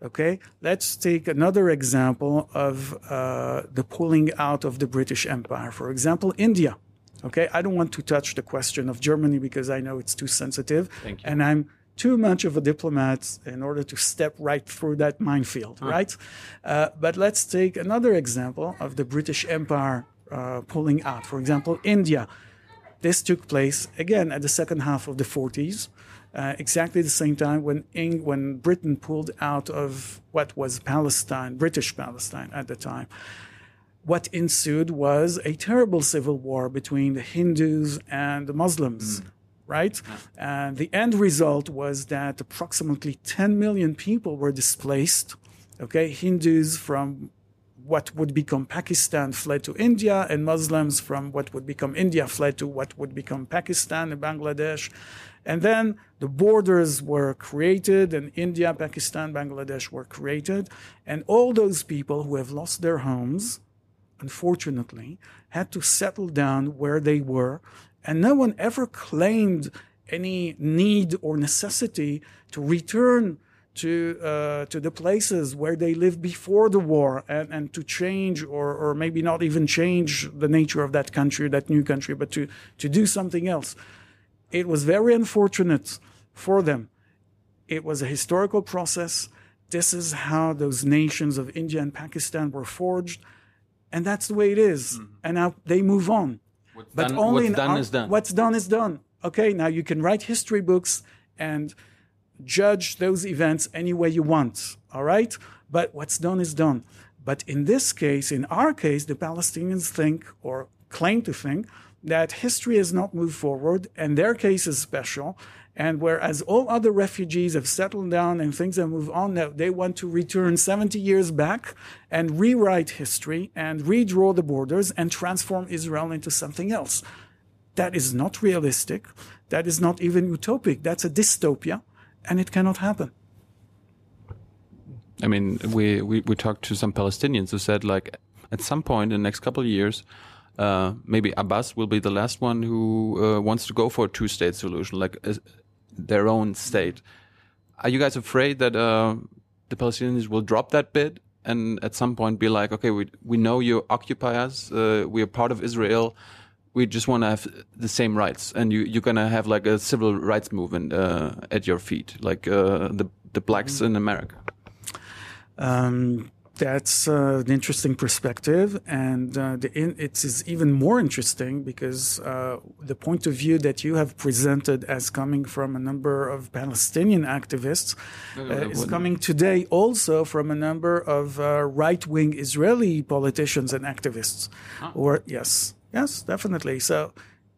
Okay, let's take another example of uh, the pulling out of the British Empire. For example, India. Okay, I don't want to touch the question of Germany because I know it's too sensitive, and I'm too much of a diplomat in order to step right through that minefield, huh. right? Uh, but let's take another example of the British Empire uh, pulling out. For example, India. This took place again at the second half of the 40s, uh, exactly the same time when Eng- when Britain pulled out of what was Palestine, British Palestine at the time. What ensued was a terrible civil war between the Hindus and the Muslims. Mm right? And the end result was that approximately 10 million people were displaced. Okay, Hindus from what would become Pakistan fled to India, and Muslims from what would become India fled to what would become Pakistan and Bangladesh. And then the borders were created, and India, Pakistan, Bangladesh were created. And all those people who have lost their homes, unfortunately, had to settle down where they were and no one ever claimed any need or necessity to return to uh, to the places where they lived before the war and, and to change or, or maybe not even change the nature of that country, that new country, but to, to do something else. It was very unfortunate for them. It was a historical process. This is how those nations of India and Pakistan were forged. And that's the way it is. Mm-hmm. And now they move on. What's but done, only what's done is done. What's done is done. Okay, now you can write history books and judge those events any way you want. All right, but what's done is done. But in this case, in our case, the Palestinians think or claim to think that history has not moved forward, and their case is special, and whereas all other refugees have settled down and things have moved on, now they want to return 70 years back and rewrite history and redraw the borders and transform Israel into something else. That is not realistic. That is not even utopic. That's a dystopia, and it cannot happen. I mean, we, we, we talked to some Palestinians who said, like, at some point in the next couple of years, uh, maybe Abbas will be the last one who uh, wants to go for a two-state solution, like their own state. Are you guys afraid that uh, the Palestinians will drop that bid and at some point be like, okay, we we know you occupy us, uh, we are part of Israel, we just want to have the same rights, and you you're gonna have like a civil rights movement uh, at your feet, like uh, the the blacks in America. Um, That's uh, an interesting perspective, and uh, the in, it is even more interesting because uh, the point of view that you have presented as coming from a number of Palestinian activists uh, is coming today also from a number of uh, right-wing Israeli politicians and activists. Huh. Or yes, yes, definitely. So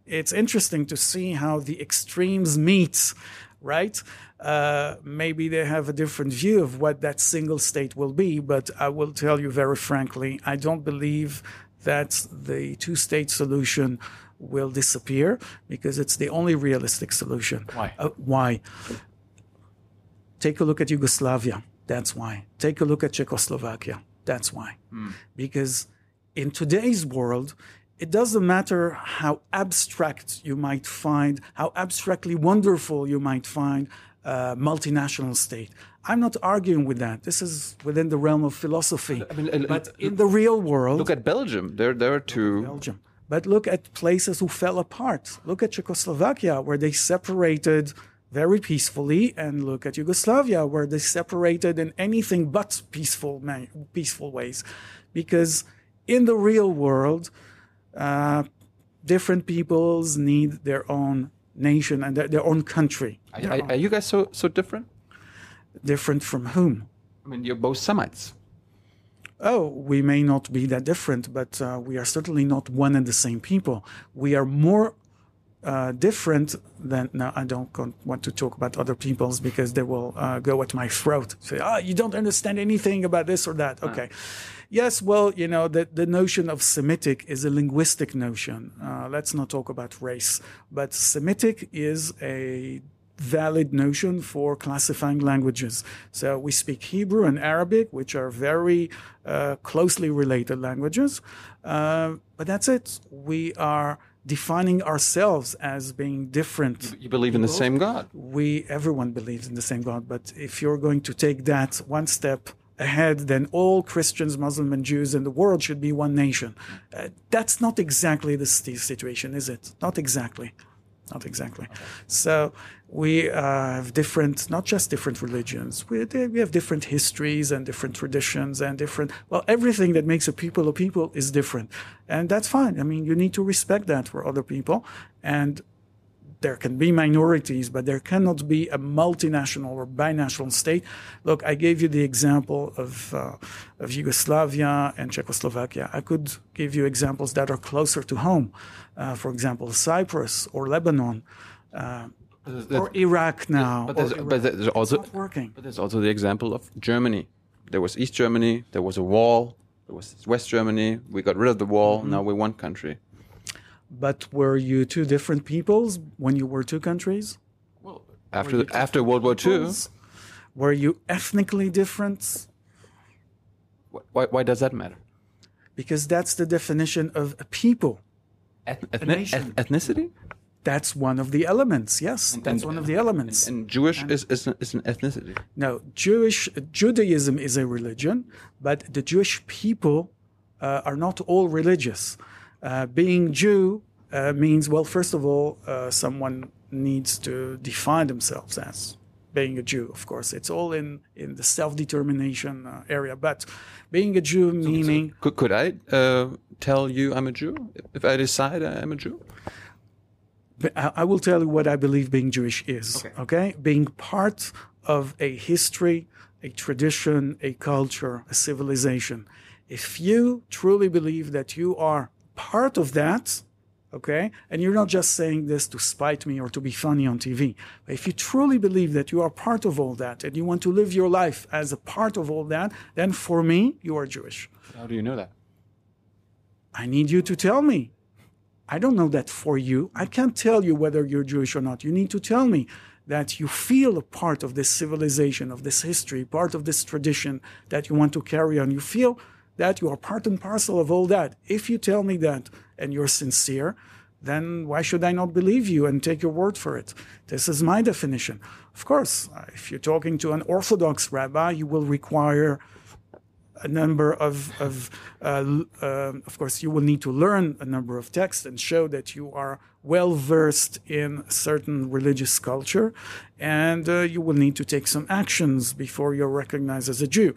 it's interesting to see how the extremes meet, right? Uh, maybe they have a different view of what that single state will be, but I will tell you very frankly, I don't believe that the two state solution will disappear because it's the only realistic solution. Why? Uh, why? Take a look at Yugoslavia. That's why. Take a look at Czechoslovakia. That's why. Because in today's world, it doesn't matter how abstract you might find, how abstractly wonderful you might find a multinational state. I'm not arguing with that. This is within the realm of philosophy. mean, uh, but in the real world, Look at Belgium. There, there are two. Belgium. But look at places who fell apart. Look at Czechoslovakia, where they separated very peacefully, and look at Yugoslavia, where they separated in anything but peaceful, peaceful ways. Because in the real world, uh, different peoples need their own nation and their, their own country. Are, are- are you guys so so different? Different from whom? I mean, you're both Semites. Oh, we may not be that different, but uh, we are certainly not one and the same people. We are more uh, different than. Now, I don't want to talk about other peoples because they will uh, go at my throat. Say, ah, you don't understand anything about this or that. Okay. Yes, well, you know, the, the notion of Semitic is a linguistic notion. Uh, let's not talk about race. But Semitic is a valid notion for classifying languages. So we speak Hebrew and Arabic, which are very uh, closely related languages. Uh, but that's it. We are defining ourselves as being different. You believe in the same God. We everyone believes in the same God, but if you're going to take that one step ahead, then all Christians, Muslims, and Jews in the world should be one nation. Uh, that's not exactly the situation, is it? Not exactly. Not exactly. So we uh, have different, not just different religions. We, we have different histories and different traditions and different. Well, everything that makes a people a people is different, and that's fine. I mean, you need to respect that for other people, and there can be minorities, but there cannot be a multinational or binational state. Look, I gave you the example of, uh, of Yugoslavia and Czechoslovakia. I could give you examples that are closer to home. Uh, for example, Cyprus or Lebanon uh, or Iraq now. But there's, Iraq. but there's It's also but there's also the example of Germany. There was East Germany. There was a wall. There was West Germany. We got rid of the wall. Mm-hmm. Now we're one country. But were you two different peoples when you were two countries? Well, after the, after World War II, Were you ethnically different? why, why does that matter? Because that's the definition of a people. Ethni- nation. eth- ethnicity That's one of the elements. Yes, that's and- one of the elements. and Jewish is, is, an, is an ethnicity. no, Jewish Judaism is a religion, but the Jewish people uh, are not all religious. Uh, being Jew uh, means, well, first of all, uh, someone needs to define themselves as being a Jew. Of course, it's all in in the self determination uh, area. But being a Jew meaning Could, could I uh, tell you I'm a Jew if I decide I'm a Jew? I I will tell you what I believe being Jewish is. Okay. Being part of a history, a tradition, a culture, a civilization. If you truly believe that you are part of that, okay, and you're not just saying this to spite me or to be funny on TV, but if you truly believe that you are part of all that and you want to live your life as a part of all that, then for me, you are Jewish. How do you know that? I need you to tell me. I don't know that for you. I can't tell you whether you're Jewish or not. You need to tell me that you feel a part of this civilization, of this history, part of this tradition that you want to carry on. You feel that you are part and parcel of all that. If you tell me that and you're sincere, then why should I not believe you and take your word for it? This is my definition. Of course, uh, if you're talking to an Orthodox rabbi, you will require a number of, of uh, um of course, you will need to learn a number of texts and show that you are well versed in certain religious culture, and uh, you will need to take some actions before you're recognized as a Jew.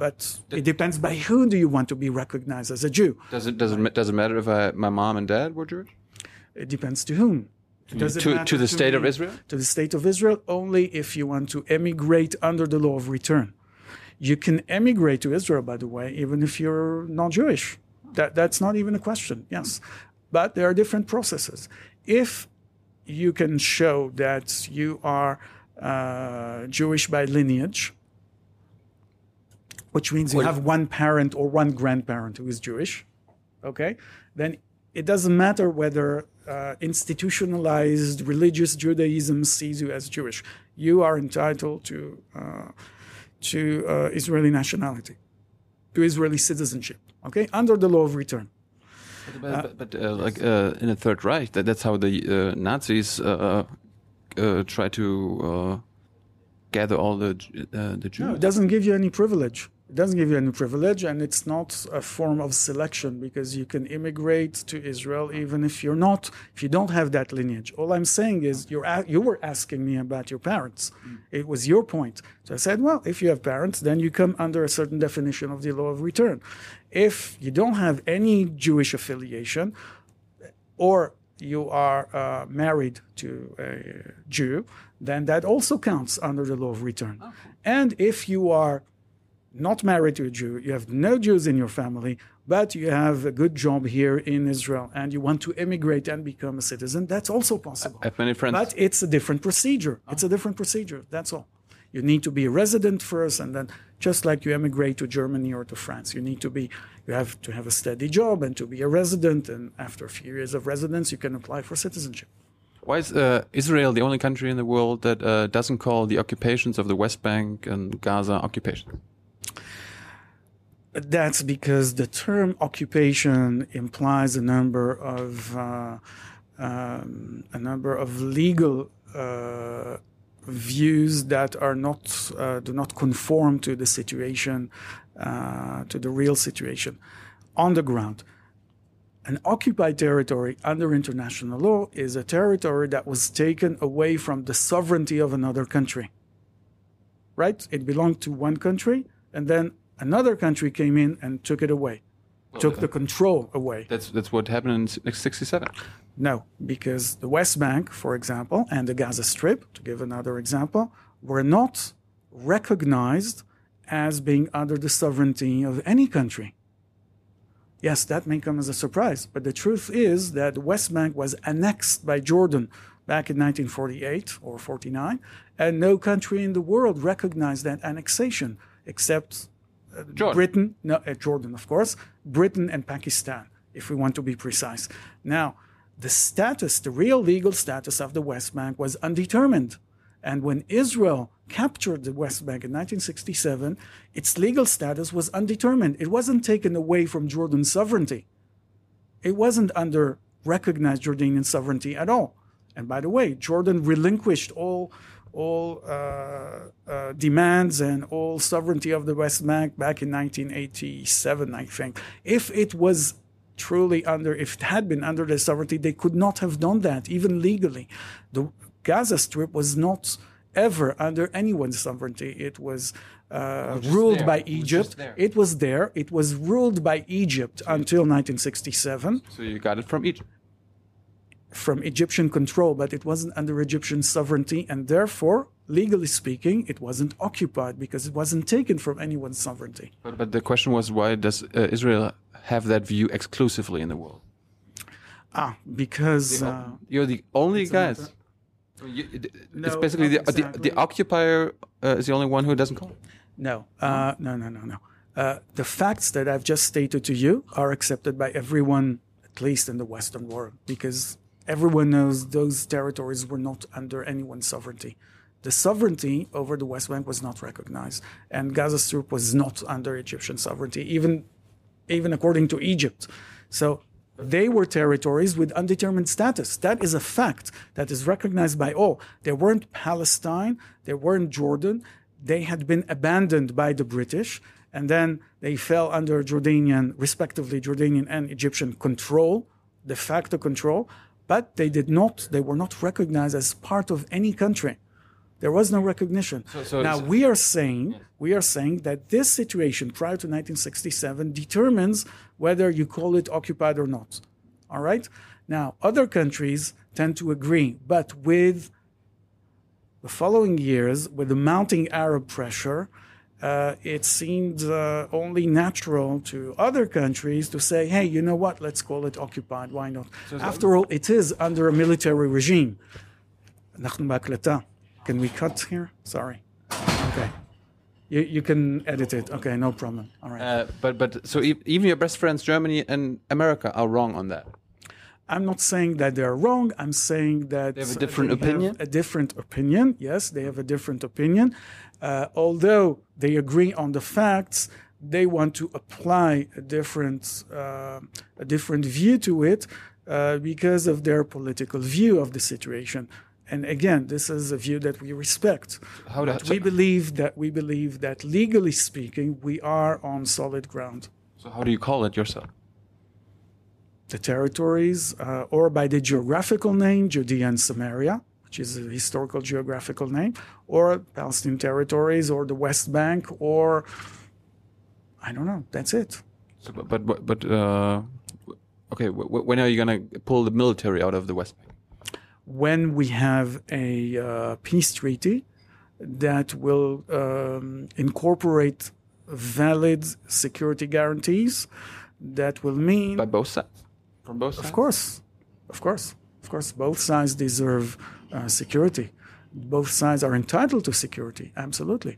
But it depends by who do you want to be recognized as a Jew. Does it does it does it matter if I, my mom and dad were Jewish? It depends to whom. Does it To- to the state of? Israel? To the state of Israel only if you want to emigrate under the law of return. You can emigrate to Israel, by the way, even if you're non Jewish. That, that's not even a question, yes. But there are different processes. If you can show that you are uh, Jewish by lineage, which means you have one parent or one grandparent who is Jewish, okay, then it doesn't matter whether uh, institutionalized religious Judaism sees you as Jewish. You are entitled to uh, to uh, Israeli nationality, to Israeli citizenship, okay, under the law of return. But, but, but uh, like uh, in the Third Reich, that, that's how the uh, Nazis uh, uh, try to uh, gather all the uh, the Jews. No, it doesn't give you any privilege. It doesn't give you any privilege, and it's not a form of selection because you can immigrate to Israel even if you're not, if you don't have that lineage. All I'm saying is you're a- you were asking me about your parents. It was your point. So I said, well, if you have parents, then you come under a certain definition of the law of return. If you don't have any Jewish affiliation, or you are uh, married to a Jew, then that also counts under the law of return. And if you are not married to a Jew, you have no Jews in your family, but you have a good job here in Israel and you want to immigrate and become a citizen, that's also possible. I have many friends. But it's a different procedure. It's a different procedure. That's all. You need to be a resident first, and then just like you emigrate to Germany or to France, you need to be you have to have a steady job and to be a resident. And after a few years of residence, you can apply for citizenship. Why is uh, Israel the only country in the world that uh, doesn't call the occupations of the West Bank and Gaza occupations? That's because the term occupation implies a number of uh, um, a number of legal uh, views that are not uh, do not conform to the situation, uh, to the real situation on the ground. An occupied territory under international law is a territory that was taken away from the sovereignty of another country. Right? It belonged to one country, and then another country came in and took it away, took the control away. That's that's what happened in '67. No, because the West Bank, for example, and the Gaza Strip, to give another example, were not recognized as being under the sovereignty of any country. Yes, that may come as a surprise, but the truth is that the West Bank was annexed by Jordan back in 1948 or 49, and no country in the world recognized that annexation except uh, Britain, no, uh, Jordan, of course, Britain and Pakistan, if we want to be precise. Now, the status, the real legal status of the West Bank was undetermined. And when Israel captured the West Bank in 1967, its legal status was undetermined. It wasn't taken away from Jordan's sovereignty. It wasn't under recognized Jordanian sovereignty at all. And by the way, Jordan relinquished all all uh, uh, demands and all sovereignty of the West Bank back in 1987, I think. If it was truly under, if it had been under their sovereignty, they could not have done that, even legally. The Gaza Strip was not ever under anyone's sovereignty. It was uh, ruled there. by It was Egypt. It was there. It was ruled by Egypt until 1967 So you got it from Egypt. From Egyptian control, but it wasn't under Egyptian sovereignty, and therefore, legally speaking, it wasn't occupied because it wasn't taken from anyone's sovereignty. But, but the question was, why does uh, Israel have that view exclusively in the world? Ah, because uh, You're the only guys. You- it- No, it's basically the, not the, the occupier uh, is the only one who doesn't call. no, uh, no, no, no, no. Uh, the facts that I've just stated to you are accepted by everyone, at least in the Western world, because everyone knows those territories were not under anyone's sovereignty. The sovereignty over the West Bank was not recognized, and Gaza Strip was not under Egyptian sovereignty, even even according to Egypt. So they were territories with undetermined status. That is a fact that is recognized by all. There weren't Palestine, there weren't Jordan. They had been abandoned by the British, and then they fell under Jordanian, respectively, Jordanian and Egyptian control, de facto control, but they did not, they were not recognized as part of any country. There was no recognition. So- so- now so- we are saying we are saying that this situation prior to 1967 determines whether you call it occupied or not. All right. Now other countries tend to agree, but with the following years, with the mounting Arab pressure, uh, it seemed uh, only natural to other countries to say, hey, you know what, let's call it occupied, why not? So After all, it is under a military regime. Can we cut here? Sorry. Okay. You, you can edit it. Okay, no problem. All right. Uh, but but so even your best friends, Germany and America, are wrong on that. I'm not saying that they're wrong. I'm saying that they have a different opinion. a different opinion. Yes, they have a different opinion, uh, although they agree on the facts, they want to apply a different uh, a different view to it uh, because of their political view of the situation. And again, this is a view that we respect. How do- we believe that we believe that legally speaking, we are on solid ground. So how do you call it yourself? the territories, uh, or by the geographical name, Judea and Samaria, which is a historical geographical name, or Palestinian territories, or the West Bank, or I don't know. That's it. So, but but but, uh, okay, when are you gonna pull the military out of the West Bank? When we have a uh, peace treaty that will um, incorporate valid security guarantees, that will mean By both sides, from both sides. Of course, of course, of course. Both sides deserve uh, security. Both sides are entitled to security, absolutely.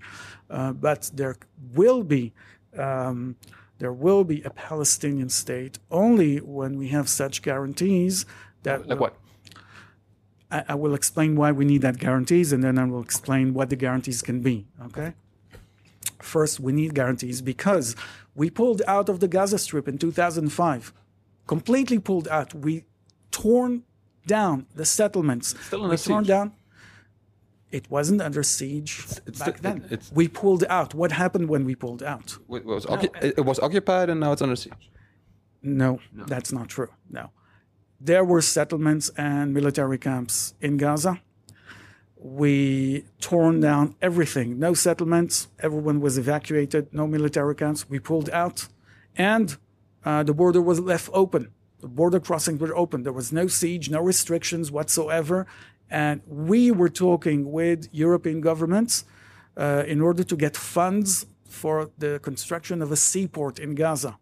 Uh, but there will be um, there will be a Palestinian state only when we have such guarantees that Like what? I, I will explain why we need that guarantees, and then I will explain what the guarantees can be. Okay. First, we need guarantees because we pulled out of the Gaza Strip in 2005, completely pulled out. We torn down the settlements. Still under we torn siege. down. It wasn't under siege it's back still- then. it- it's- we pulled out. What happened when we pulled out? It was, occu- it it was occupied and now it's under siege. No, that's not true. No. There were settlements and military camps in Gaza. We torn down everything. No settlements. Everyone was evacuated. No military camps. We pulled out. And uh, the border was left open. The border crossings were open. There was no siege, no restrictions whatsoever. And we were talking with European governments uh, in order to get funds for the construction of a seaport in Gaza.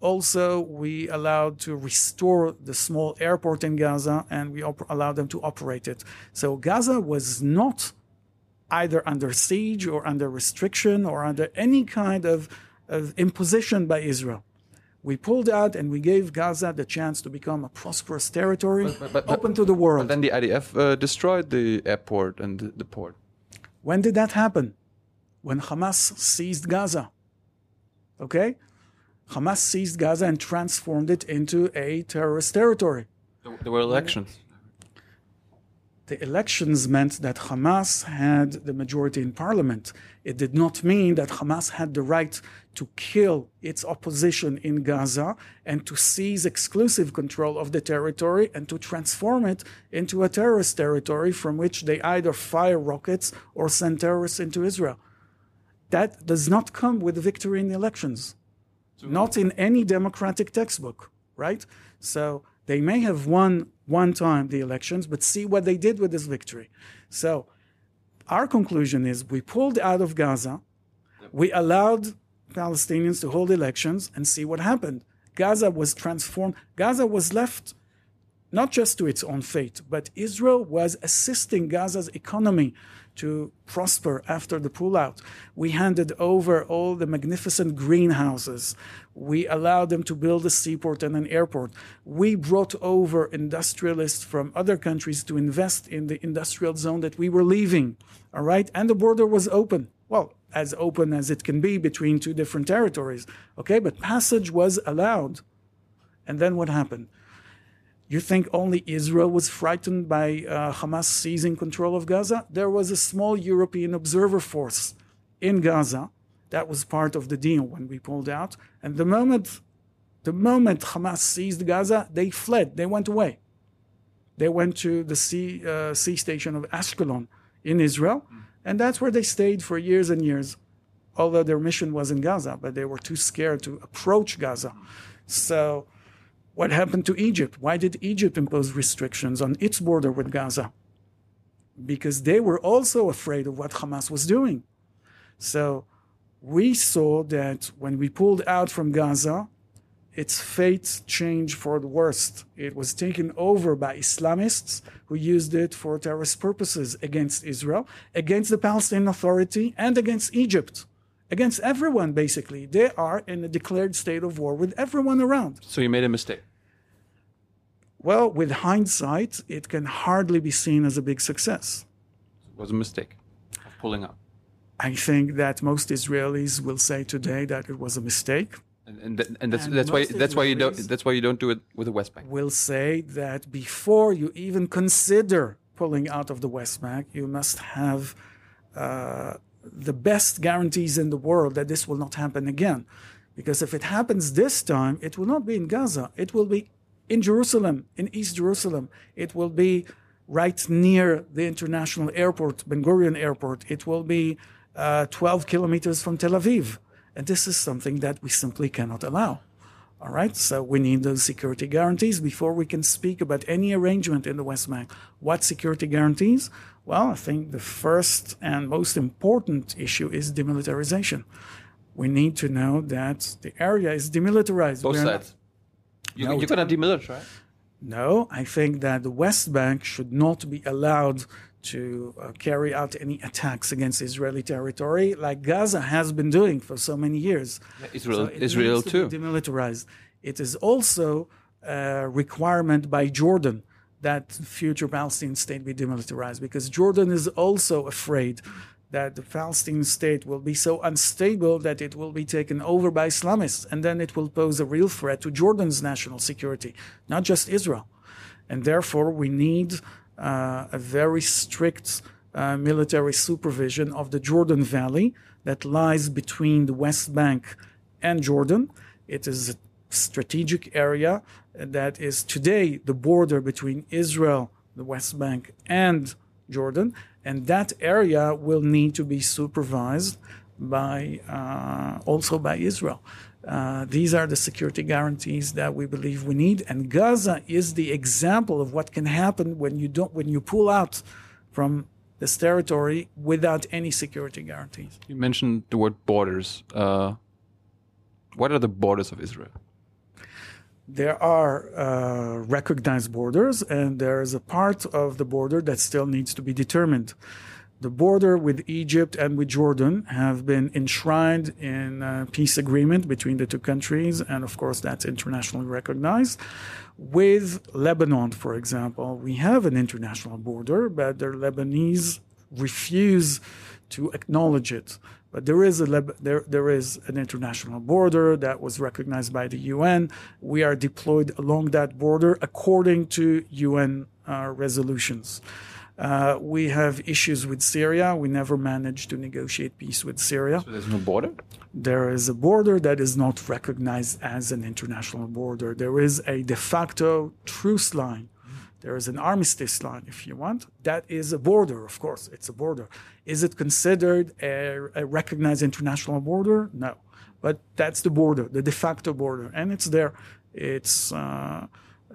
Also, we allowed to restore the small airport in Gaza and we op- allowed them to operate it. So Gaza was not either under siege or under restriction or under any kind of, of imposition by Israel. We pulled out and we gave Gaza the chance to become a prosperous territory but- but- open to the world. But then the IDF uh, destroyed the airport and the, the port. When did that happen? When Hamas seized Gaza. Okay? Hamas seized Gaza and transformed it into a terrorist territory. There, there were elections. The elections meant that Hamas had the majority in parliament. It did not mean that Hamas had the right to kill its opposition in Gaza and to seize exclusive control of the territory and to transform it into a terrorist territory from which they either fire rockets or send terrorists into Israel. That does not come with victory in the elections not in any democratic textbook, right? So they may have won one time the elections, but see what they did with this victory. So our conclusion is we pulled out of Gaza, we allowed Palestinians to hold elections and see what happened. Gaza was transformed. Gaza was left not just to its own fate, but Israel was assisting Gaza's economy to prosper after the pullout. We handed over all the magnificent greenhouses. We allowed them to build a seaport and an airport. We brought over industrialists from other countries to invest in the industrial zone that we were leaving. All right. And the border was open. Well, as open as it can be between two different territories. Okay. But passage was allowed. And then what happened? You think only Israel was frightened by uh, Hamas seizing control of Gaza? There was a small European observer force in Gaza that was part of the deal when we pulled out. And the moment, the moment Hamas seized Gaza, they fled. They went away. They went to the sea, uh, sea station of Ashkelon in Israel, and that's where they stayed for years and years. Although their mission was in Gaza, but they were too scared to approach Gaza. So, what happened to Egypt? Why did Egypt impose restrictions on its border with Gaza? Because they were also afraid of what Hamas was doing. So, we saw that when we pulled out from Gaza, its fate changed for the worst. It was taken over by Islamists who used it for terrorist purposes against Israel, against the Palestinian Authority, and against Egypt. Against everyone, basically. They are in a declared state of war with everyone around. So you made a mistake. Well, with hindsight, it can hardly be seen as a big success. It was a mistake of pulling out. I think that most Israelis will say today that it was a mistake. And, and, and that's And that's why that's why you don't that's why you don't do it with the West Bank. will say that before you even consider pulling out of the West Bank, you must have uh, the best guarantees in the world that this will not happen again. Because if it happens this time, it will not be in Gaza, it will be in Jerusalem, in East Jerusalem. It will be right near the international airport, Ben Gurion Airport. It will be uh, 12 kilometers from Tel Aviv. And this is something that we simply cannot allow. All right, so we need those security guarantees before we can speak about any arrangement in the West Bank. What security guarantees? Well, I think the first and most important issue is demilitarization. We need to know that the area is demilitarized. Both We're not- sides. You, No, you're gonna demilitarize. no, I think that the West Bank should not be allowed to uh, carry out any attacks against Israeli territory like Gaza has been doing for so many years. Israel, So Israel to too. demilitarized. It is also a requirement by Jordan that future Palestinian state be demilitarized because Jordan is also afraid that the Palestinian state will be so unstable that it will be taken over by Islamists and then it will pose a real threat to Jordan's national security, not just Israel. And therefore, we need uh, a very strict uh, military supervision of the Jordan Valley that lies between the West Bank and Jordan. It is a strategic area that is today the border between Israel, the West Bank, and Jordan. And that area will need to be supervised by uh, also by Israel. Uh, these are the security guarantees that we believe we need, and Gaza is the example of what can happen when you don't when you pull out from this territory without any security guarantees. You mentioned the word borders. Uh, what are the borders of Israel? There are uh, recognized borders, and there is a part of the border that still needs to be determined. The border with Egypt and with Jordan have been enshrined in a peace agreement between the two countries, and of course, that's internationally recognized. With Lebanon, for example, we have an international border, but the Lebanese refuse to acknowledge it. But there is a there there is an international border that was recognized by the UN. We are deployed along that border according to UN uh, resolutions. Uh, we have issues with Syria. We never managed to negotiate peace with Syria. So there's no border. There is a border that is not recognized as an international border. There is a de facto truce line. There is an armistice line, if you want. That is a border, of course. It's a border. Is it considered a, a recognized international border? No. But that's the border, the de facto border. And it's there. It's. Uh,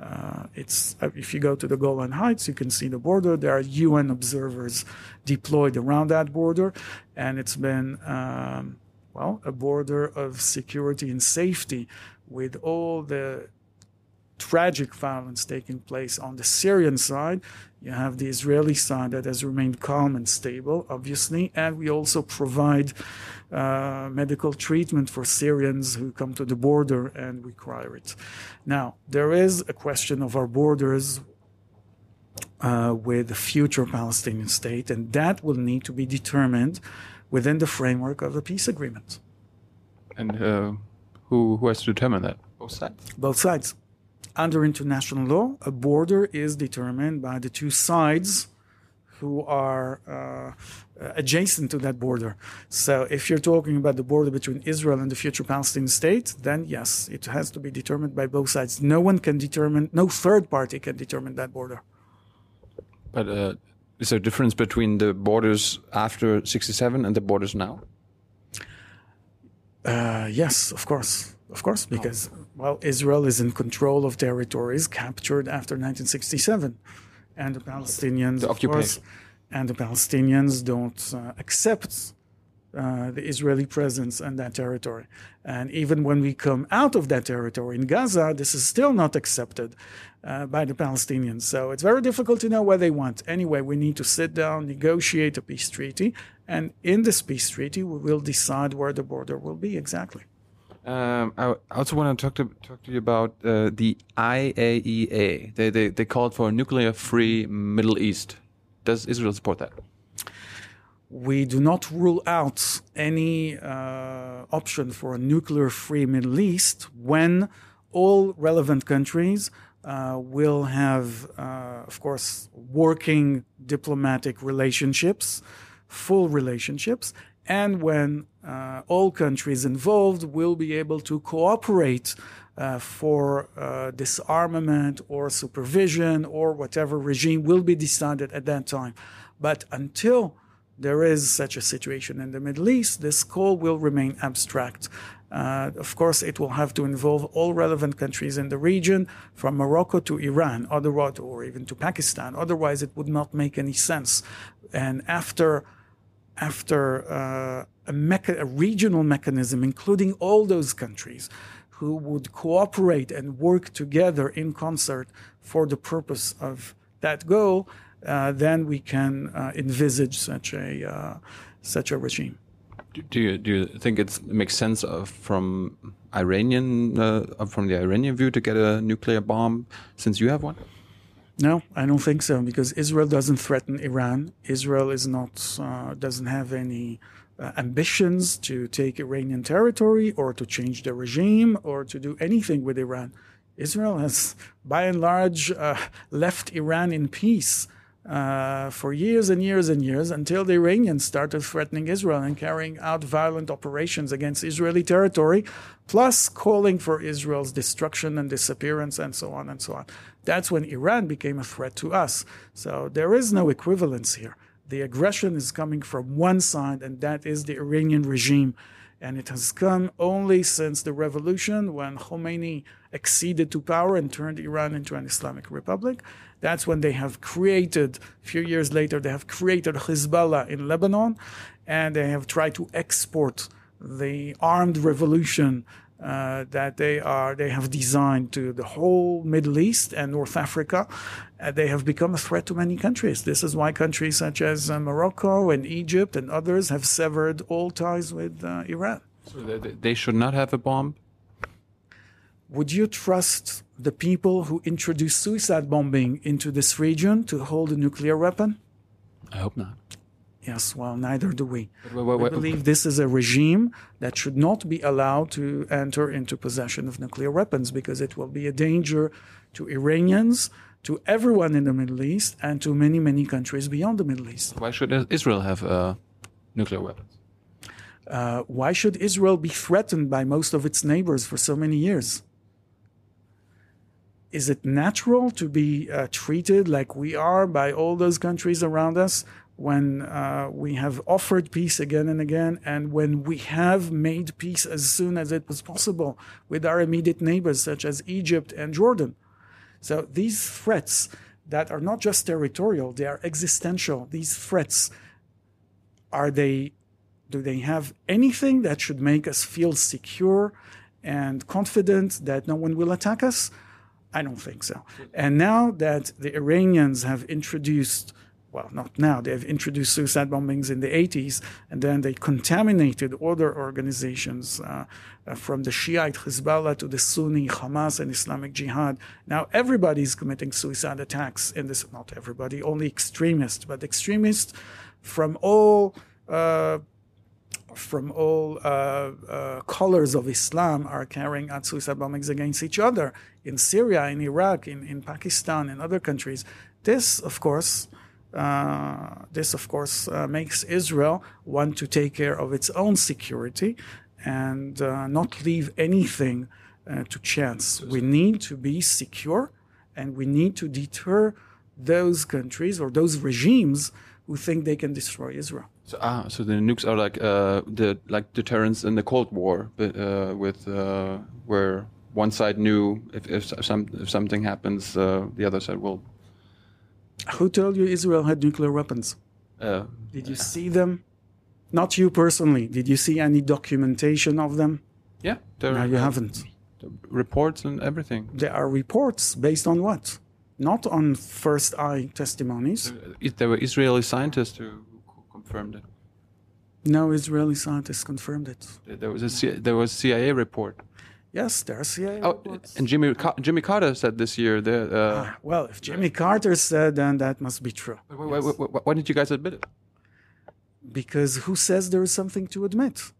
uh, it's uh, if you go to the Golan Heights, you can see the border. There are UN observers deployed around that border, and it's been um, well a border of security and safety, with all the tragic violence taking place on the Syrian side. You have the Israeli side that has remained calm and stable, obviously, and we also provide uh, medical treatment for Syrians who come to the border and require it. Now, there is a question of our borders uh, with the future Palestinian state, and that will need to be determined within the framework of the peace agreement. And uh, who who has to determine that? Both sides. Both sides. Under international law, a border is determined by the two sides who are uh, adjacent to that border. So if you're talking about the border between Israel and the future Palestinian state, then yes, it has to be determined by both sides. No one can determine, no third party can determine that border. But uh, Is there a difference between the borders after 67 and the borders now? Uh, yes, of course. Of course, because, well, Israel is in control of territories captured after 1967. And the Palestinians, The of course, and the Palestinians don't uh, accept uh, the Israeli presence in that territory. And even when we come out of that territory in Gaza, this is still not accepted uh, by the Palestinians. So it's very difficult to know what they want. Anyway, we need to sit down, negotiate a peace treaty, and in this peace treaty, we will decide where the border will be exactly. Um, I also want to talk to talk to you about uh, the IAEA. They, they they called for a nuclear-free Middle East. Does Israel support that? we do not rule out any uh, option for a nuclear free Middle East when all relevant countries uh, will have, uh, of course, working diplomatic relationships, full relationships, and when uh, all countries involved will be able to cooperate uh, for uh, disarmament or supervision or whatever regime will be decided at that time. But until there is such a situation in the Middle East, this call will remain abstract. Uh, of course, it will have to involve all relevant countries in the region, from Morocco to Iran, otherwise, or even to Pakistan. Otherwise, it would not make any sense. And after after uh, a, mecha- a regional mechanism, including all those countries who would cooperate and work together in concert for the purpose of that goal, uh, then we can uh, envisage such a uh, such a regime. Do, you do you think it makes sense of, from Iranian uh, from the Iranian view to get a nuclear bomb since you have one? No, I don't think so because Israel doesn't threaten Iran. Israel is not uh, doesn't have any uh, ambitions to take Iranian territory or to change the regime or to do anything with Iran. Israel has, by and large, uh, left Iran in peace uh, for years and years and years until the Iranians started threatening Israel and carrying out violent operations against Israeli territory, plus calling for Israel's destruction and disappearance and so on and so on. That's when Iran became a threat to us. So there is no equivalence here. The aggression is coming from one side, and that is the Iranian regime. And it has come only since the revolution when Khomeini acceded to power and turned Iran into an Islamic republic. That's when they have created, a few years later, they have created Hezbollah in Lebanon, and they have tried to export the armed revolution uh, that they are they have designed to the whole Middle East and North Africa. Uh, they have become a threat to many countries. This is why countries such as uh, Morocco and Egypt and others have severed all ties with uh, Iran. So they, they should not have a bomb. Would you trust the people who introduced suicide bombing into this region to hold a nuclear weapon? I hope not. Yes, well, neither do we. But wha- We believe this is a regime that should not be allowed to enter into possession of nuclear weapons because it will be a danger to Iranians, to everyone in the Middle East, and to many, many countries beyond the Middle East. Why should Israel have uh, nuclear weapons? Uh, why should Israel be threatened by most of its neighbors for so many years? Is it natural to be uh, treated like we are by all those countries around us when uh, we have offered peace again and again and when we have made peace as soon as it was possible with our immediate neighbors such as Egypt and Jordan? So these threats that are not just territorial, they are existential. These threats are they do they have anything that should make us feel secure and confident that no one will attack us? I don't think so. And now that the Iranians have introduced, well, not now, they have introduced suicide bombings in the 80s, and then they contaminated other organizations uh, uh, from the Shiite Hezbollah to the Sunni Hamas and Islamic Jihad. Now everybody's committing suicide attacks in this, not everybody, only extremists, but extremists from all. Uh, from all uh, uh, colors of Islam are carrying out suicide bombings against each other in Syria, in Iraq, in, in Pakistan, in other countries. This, of course, this of course uh, makes Israel want to take care of its own security and uh, not leave anything uh, to chance. We need to be secure, and we need to deter those countries or those regimes who think they can destroy Israel. So, ah, so the nukes are like uh, the like deterrence in the Cold War, but uh, with uh, where one side knew if if, some, if something happens, uh, the other side will. Who told you Israel had nuclear weapons? Uh, Did you see them? Not you personally. Did you see any documentation of them? yeah, there No, you haven't. reports and everything. There are reports based on what? Not on first eye testimonies. If There were Israeli scientists who who confirmed it. No Israeli scientists confirmed it. There was a C- there was CIA report. Yes, there are CIA Oh, reports. and Jimmy Jimmy Carter said this year that. Uh, Well, if Jimmy Carter said, then that must be true. why, why, why, why didn't you guys admit it? Because who says there is something to admit?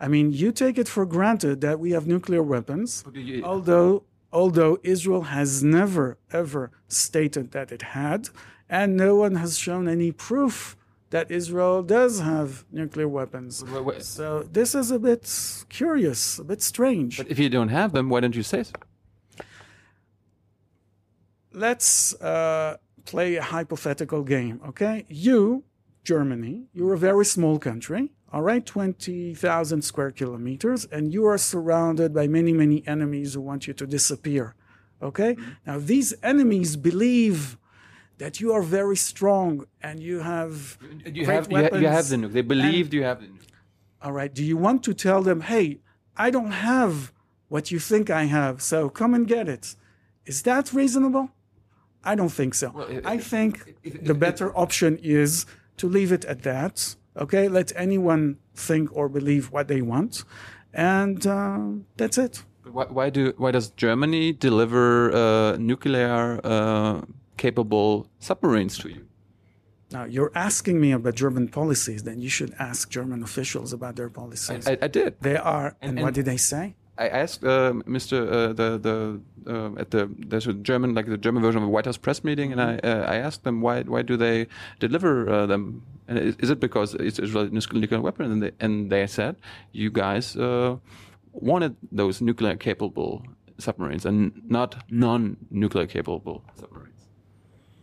I mean, you take it for granted that we have nuclear weapons, you- although although Israel has never ever stated that it had, and no one has shown any proof that Israel does have nuclear weapons. Wait, wait. So this is a bit curious, a bit strange. But if you don't have them, why don't you say so? let's uh, play a hypothetical game, okay? You, Germany, you're a very small country, all right, 20,000 square kilometers, and you are surrounded by many, many enemies who want you to disappear, okay? Now, these enemies believe that you are very strong and you have You great have, you, ha- you have the nuke. They believed you have the nuke. All right. Do you want to tell them, hey, I don't have what you think I have, so come and get it? Is that reasonable? I don't think so. if- I think the better option is to leave it at that. Okay. Let anyone think or believe what they want. And uh, that's it. Why, why do why does Germany deliver uh, nuclear uh, capable submarines to you? Now, you're asking me about German policies, then you should ask German officials about their policies. I, I did. they are, and, what and- did they say? I asked uh, Mr. Uh, the the uh, at the there's a German like the German version of a White House press meeting, and I uh, I asked them why why do they deliver uh, them? And is, is it because it's Israeli nuclear weapon? And they and they said you guys uh, wanted those nuclear capable submarines and not non-nuclear capable submarines.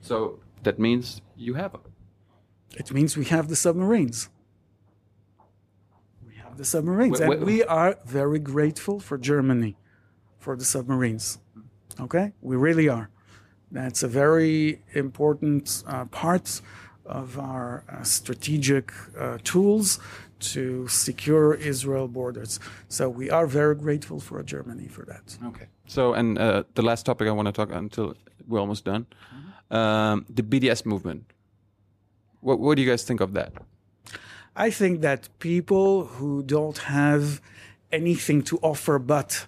So that means you have them. It means we have the submarines. We have the submarines. Wait, and we are very grateful for Germany for the submarines. Okay? We really are. That's a very important uh, part of our uh, strategic uh, tools to secure Israel borders. So we are very grateful for Germany for that. Okay. So, and uh, the last topic I want to talk until we're almost done, um, the BDS movement. What, what do you guys think of that? I think that people who don't have anything to offer but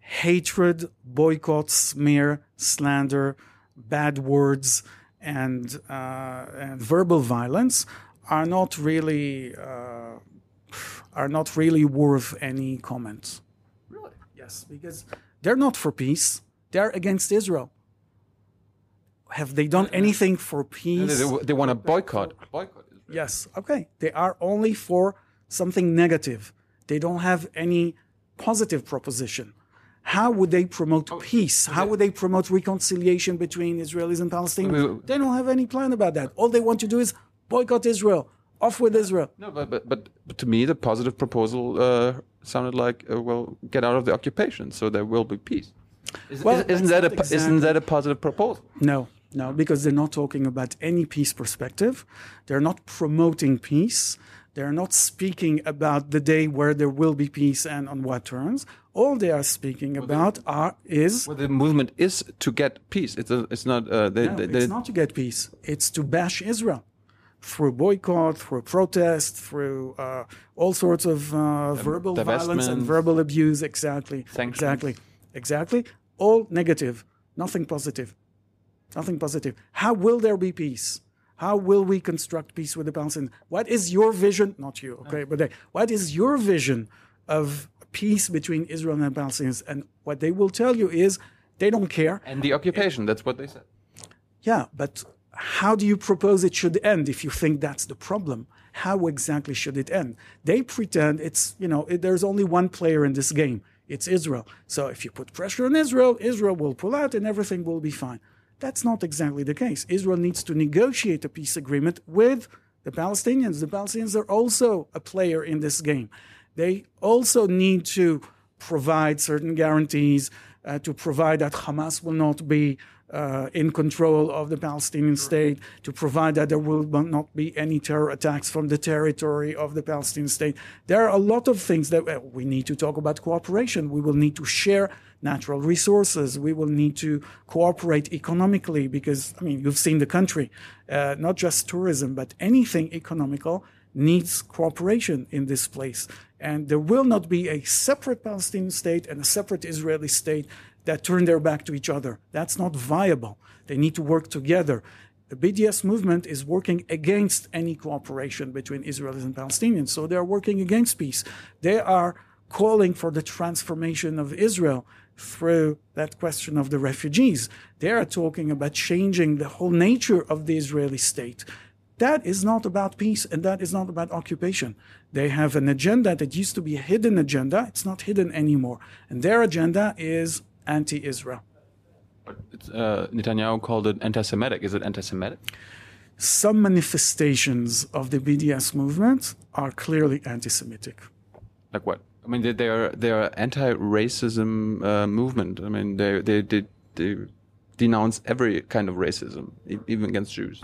hatred, boycott, smear, slander, bad words, and, uh, and verbal violence are not really uh, are not really worth any comment. Really? Yes, because they're not for peace; they're against Israel. Have they done anything for They, peace? they, they want to boycott. Boycott. Yes. Okay. They are only for something negative. They don't have any positive proposition. How would they promote peace? How would they promote reconciliation between Israelis and Palestinians? They don't have any plan about that. All they want to do is boycott Israel. Off with Israel. No, but, but but but to me, the positive proposal uh, sounded like, uh, well, get out of the occupation, so there will be peace. Is, Well, is, not that a not isn't that a positive proposal? No, no, because they're not talking about any peace perspective. They're not promoting peace. They're not speaking about the day where there will be peace and on what terms. All they are speaking about are is Well, the movement is to get peace. It's a, it's not. Uh, they, No, they, it's not to get peace. It's to bash Israel through boycott, through protest, through uh, all sorts of uh, verbal violence and verbal abuse. Exactly. Sanctions. Exactly. Exactly. All negative. Nothing positive. Nothing positive. How will there be peace? How will we construct peace with the Palestinians? What is your vision? Not you, okay, but they, what is your vision of peace between Israel and the Palestinians? And what they will tell you is they don't care. and the occupation. That's what they said. Yeah, but how do you propose it should end if you think that's the problem? How exactly should it end? They pretend it's, you know, it, there's only one player in this game. It's Israel. So if you put pressure on Israel, Israel will pull out and everything will be fine. That's not exactly the case. Israel needs to negotiate a peace agreement with the Palestinians. The Palestinians are also a player in this game. They also need to provide certain guarantees uh, to provide that Hamas will not be uh, in control of the Palestinian state, to provide that there will not be any terror attacks from the territory of the Palestinian state. There are a lot of things that uh, we need to talk about cooperation. We will need to share natural resources. We will need to cooperate economically because, I mean, you've seen the country, uh, not just tourism, but anything economical needs cooperation in this place. And there will not be a separate Palestinian state and a separate Israeli state that turn their back to each other. That's not viable. They need to work together. The BDS movement is working against any cooperation between Israelis and Palestinians. So they are working against peace. They are calling for the transformation of Israel through that question of the refugees. They are talking about changing the whole nature of the Israeli state. That is not about peace and that is not about occupation. They have an agenda that used to be a hidden agenda. It's not hidden anymore. And their agenda is anti-Israel. Uh, Netanyahu called it anti-Semitic. Is it anti-Semitic? Some manifestations of the BDS movement are clearly anti-Semitic. Like what? I mean, they, they are they are anti-racism uh, movement. I mean, they, they they they denounce every kind of racism, even against Jews.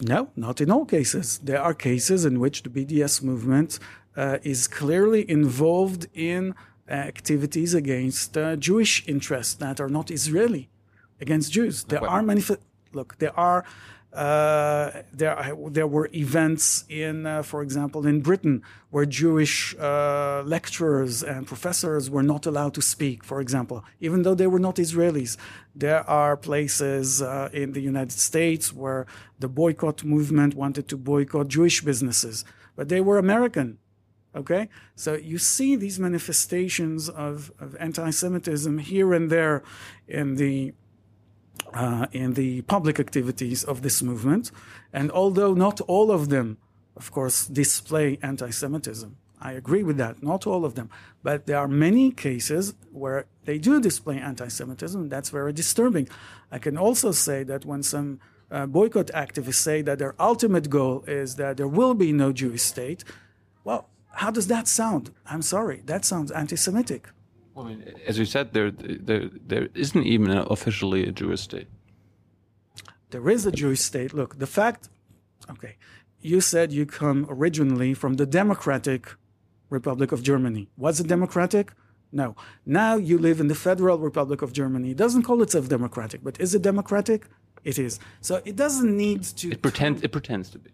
No, not in all cases. There are cases in which the BDS movement uh, is clearly involved in activities against uh, Jewish interests that are not Israeli, against Jews. There are manifest. Look, there are. Uh, there, there were events in, uh, for example, in Britain, where Jewish uh, lecturers and professors were not allowed to speak. For example, even though they were not Israelis, there are places uh, in the United States where the boycott movement wanted to boycott Jewish businesses, but they were American. Okay, so you see these manifestations of, of anti-Semitism here and there in the uh, in the public activities of this movement, and although not all of them, of course, display anti-Semitism, I agree with that. Not all of them, but there are many cases where they do display anti-Semitism. That's very disturbing. I can also say that when some uh, boycott activists say that their ultimate goal is that there will be no Jewish state, well, how does that sound? I'm sorry, that sounds anti-Semitic. Well, I mean, as you said, there, there, there isn't even officially a Jewish state. There is a Jewish state. Look, the fact, okay, you said you come originally from the Democratic Republic of Germany. Was it democratic? No. Now you live in the Federal Republic of Germany. It doesn't call itself democratic, but is it democratic? It is. So it doesn't need to. It pretends. It pretends to be.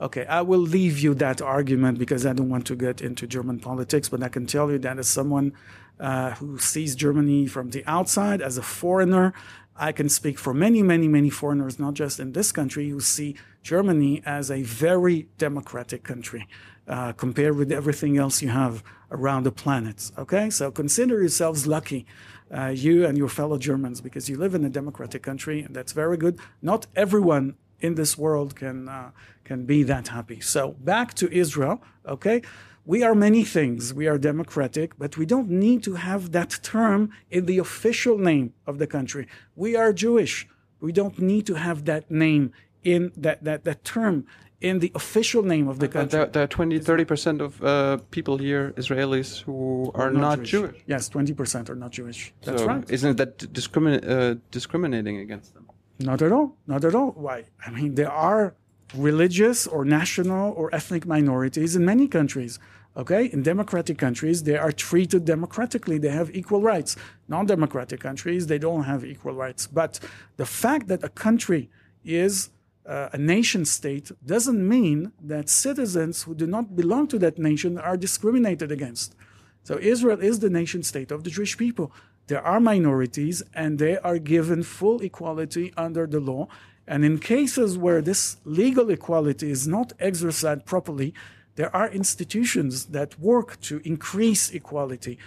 Okay, I will leave you that argument because I don't want to get into German politics, but I can tell you that as someone uh, who sees Germany from the outside as a foreigner, I can speak for many, many, many foreigners, not just in this country, who see Germany as a very democratic country uh, compared with everything else you have around the planet. Okay, so consider yourselves lucky. Uh, you and your fellow Germans, because you live in a democratic country, and that's very good. Not everyone in this world can uh, can be that happy. So back to Israel, okay? We are many things. We are democratic, but we don't need to have that term in the official name of the country. We are Jewish. We don't need to have that name in that, that, that term in the official name of the country. There, there are 20, 30% of uh, people here, Israelis, who are not, not Jewish. Jewish. Yes, 20% are not Jewish. That's so right. Isn't that discrimin- uh, discriminating against them? Not at all. Not at all. Why? I mean, there are religious or national or ethnic minorities in many countries. Okay, in democratic countries, they are treated democratically. They have equal rights. Non democratic countries, they don't have equal rights. But the fact that a country is uh, a nation state doesn't mean that citizens who do not belong to that nation are discriminated against. So Israel is the nation state of the Jewish people. There are minorities and they are given full equality under the law and in cases where this legal equality is not exercised properly, there are institutions that work to increase equality.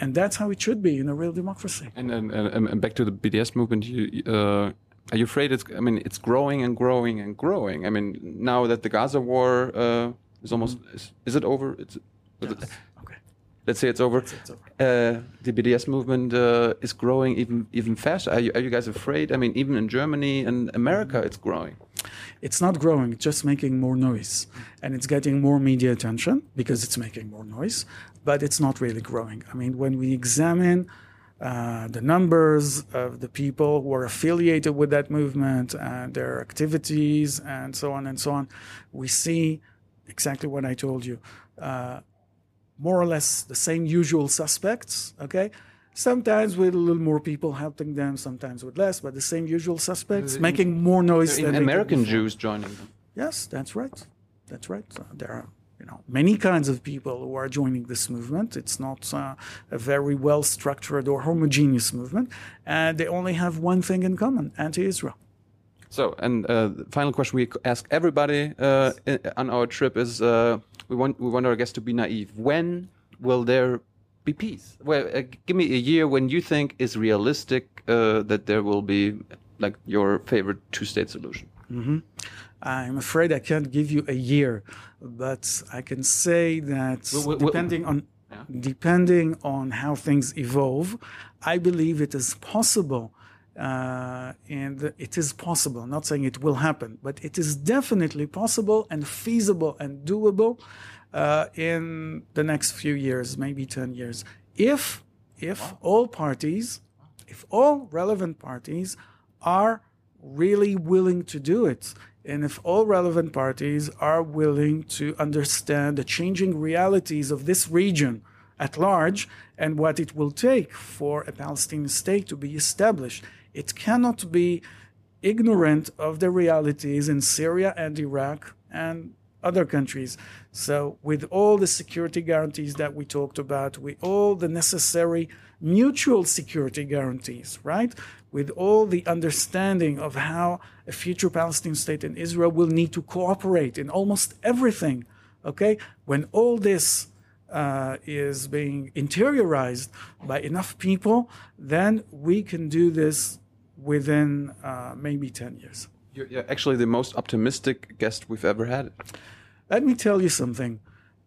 And that's how it should be in a real democracy. And, and, and back to the BDS movement, you, uh, are you afraid it's, I mean, it's growing and growing and growing? I mean, now that the Gaza war uh, is almost, mm. is, is, it over? It's, yes. Okay. let's say it's over, it's over. Uh, the BDS movement uh, is growing even even faster. Are you, are you guys afraid? I mean, even in Germany and America, it's growing. It's not growing, it's just making more noise. And it's getting more media attention because it's making more noise, but it's not really growing. I mean, when we examine uh, the numbers of the people who are affiliated with that movement and their activities and so on and so on, we see exactly what I told you. Uh, more or less the same usual suspects, okay? Sometimes with a little more people helping them, sometimes with less, but the same usual suspects, making more noise than American. Jews joining them. Yes, that's right. That's right. So there are, you know, many kinds of people who are joining this movement. It's not uh, a very well structured or homogeneous movement, and they only have one thing in common: anti-Israel. So, and uh, the final question we ask everybody uh, on our trip is: uh, we want we want our guests to be naive. When will there be peace? Well, uh, give me a year when you think is realistic uh, that there will be like your favorite two-state solution. I'm afraid I can't give you a year, but I can say that Well, well, well- depending on depending on how things evolve, I believe it is possible. Uh, and it is possible. I'm not saying it will happen, but it is definitely possible and feasible and doable uh, in the next few years, maybe 10 years, if if all parties, if all relevant parties are really willing to do it. And if all relevant parties are willing to understand the changing realities of this region at large and what it will take for a Palestinian state to be established, it cannot be ignorant of the realities in Syria and Iraq and other countries. So, with all the security guarantees that we talked about, with all the necessary mutual security guarantees, right? With all the understanding of how a future Palestinian state in Israel will need to cooperate in almost everything, okay? When all this uh, is being interiorized by enough people, then we can do this within uh, maybe 10 years. You're actually the most optimistic guest we've ever had. Let me tell you something.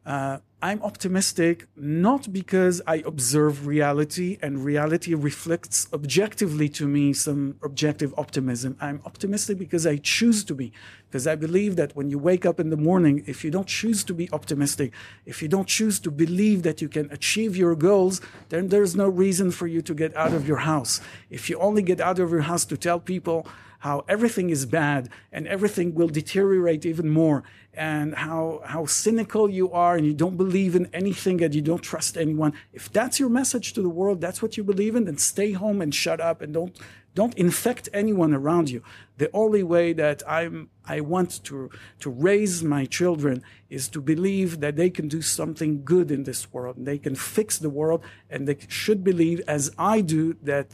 Uh, I'm optimistic not because I observe reality and reality reflects objectively to me some objective optimism. I'm optimistic because I choose to be. Because I believe that when you wake up in the morning, if you don't choose to be optimistic, if you don't choose to believe that you can achieve your goals, then there's no reason for you to get out of your house. If you only get out of your house to tell people how everything is bad and everything will deteriorate even more and how how cynical you are and you don't believe in anything and you don't trust anyone. If that's your message to the world that's what you believe in then stay home and shut up and don't don't infect anyone around you. The only way that i'm i want to to raise my children is to believe that they can do something good in this world. They can fix the world and they should believe as i do that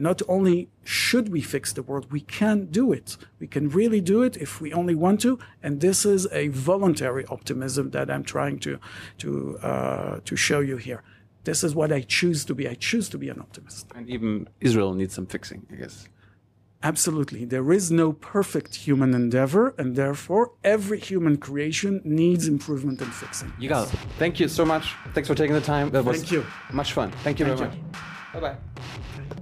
not only should we fix the world, we can do it. We can really do it if we only want to. And this is a voluntary optimism that I'm trying to to uh, to show you here. This is what I choose to be. I choose to be an optimist. And even Israel needs some fixing, I guess. Absolutely. There is no perfect human endeavor, and therefore every human creation needs improvement and fixing. You got it. Thank you so much. Thanks for taking the time. That was Thank you. much fun. Thank you Thank very you. much. Bye bye.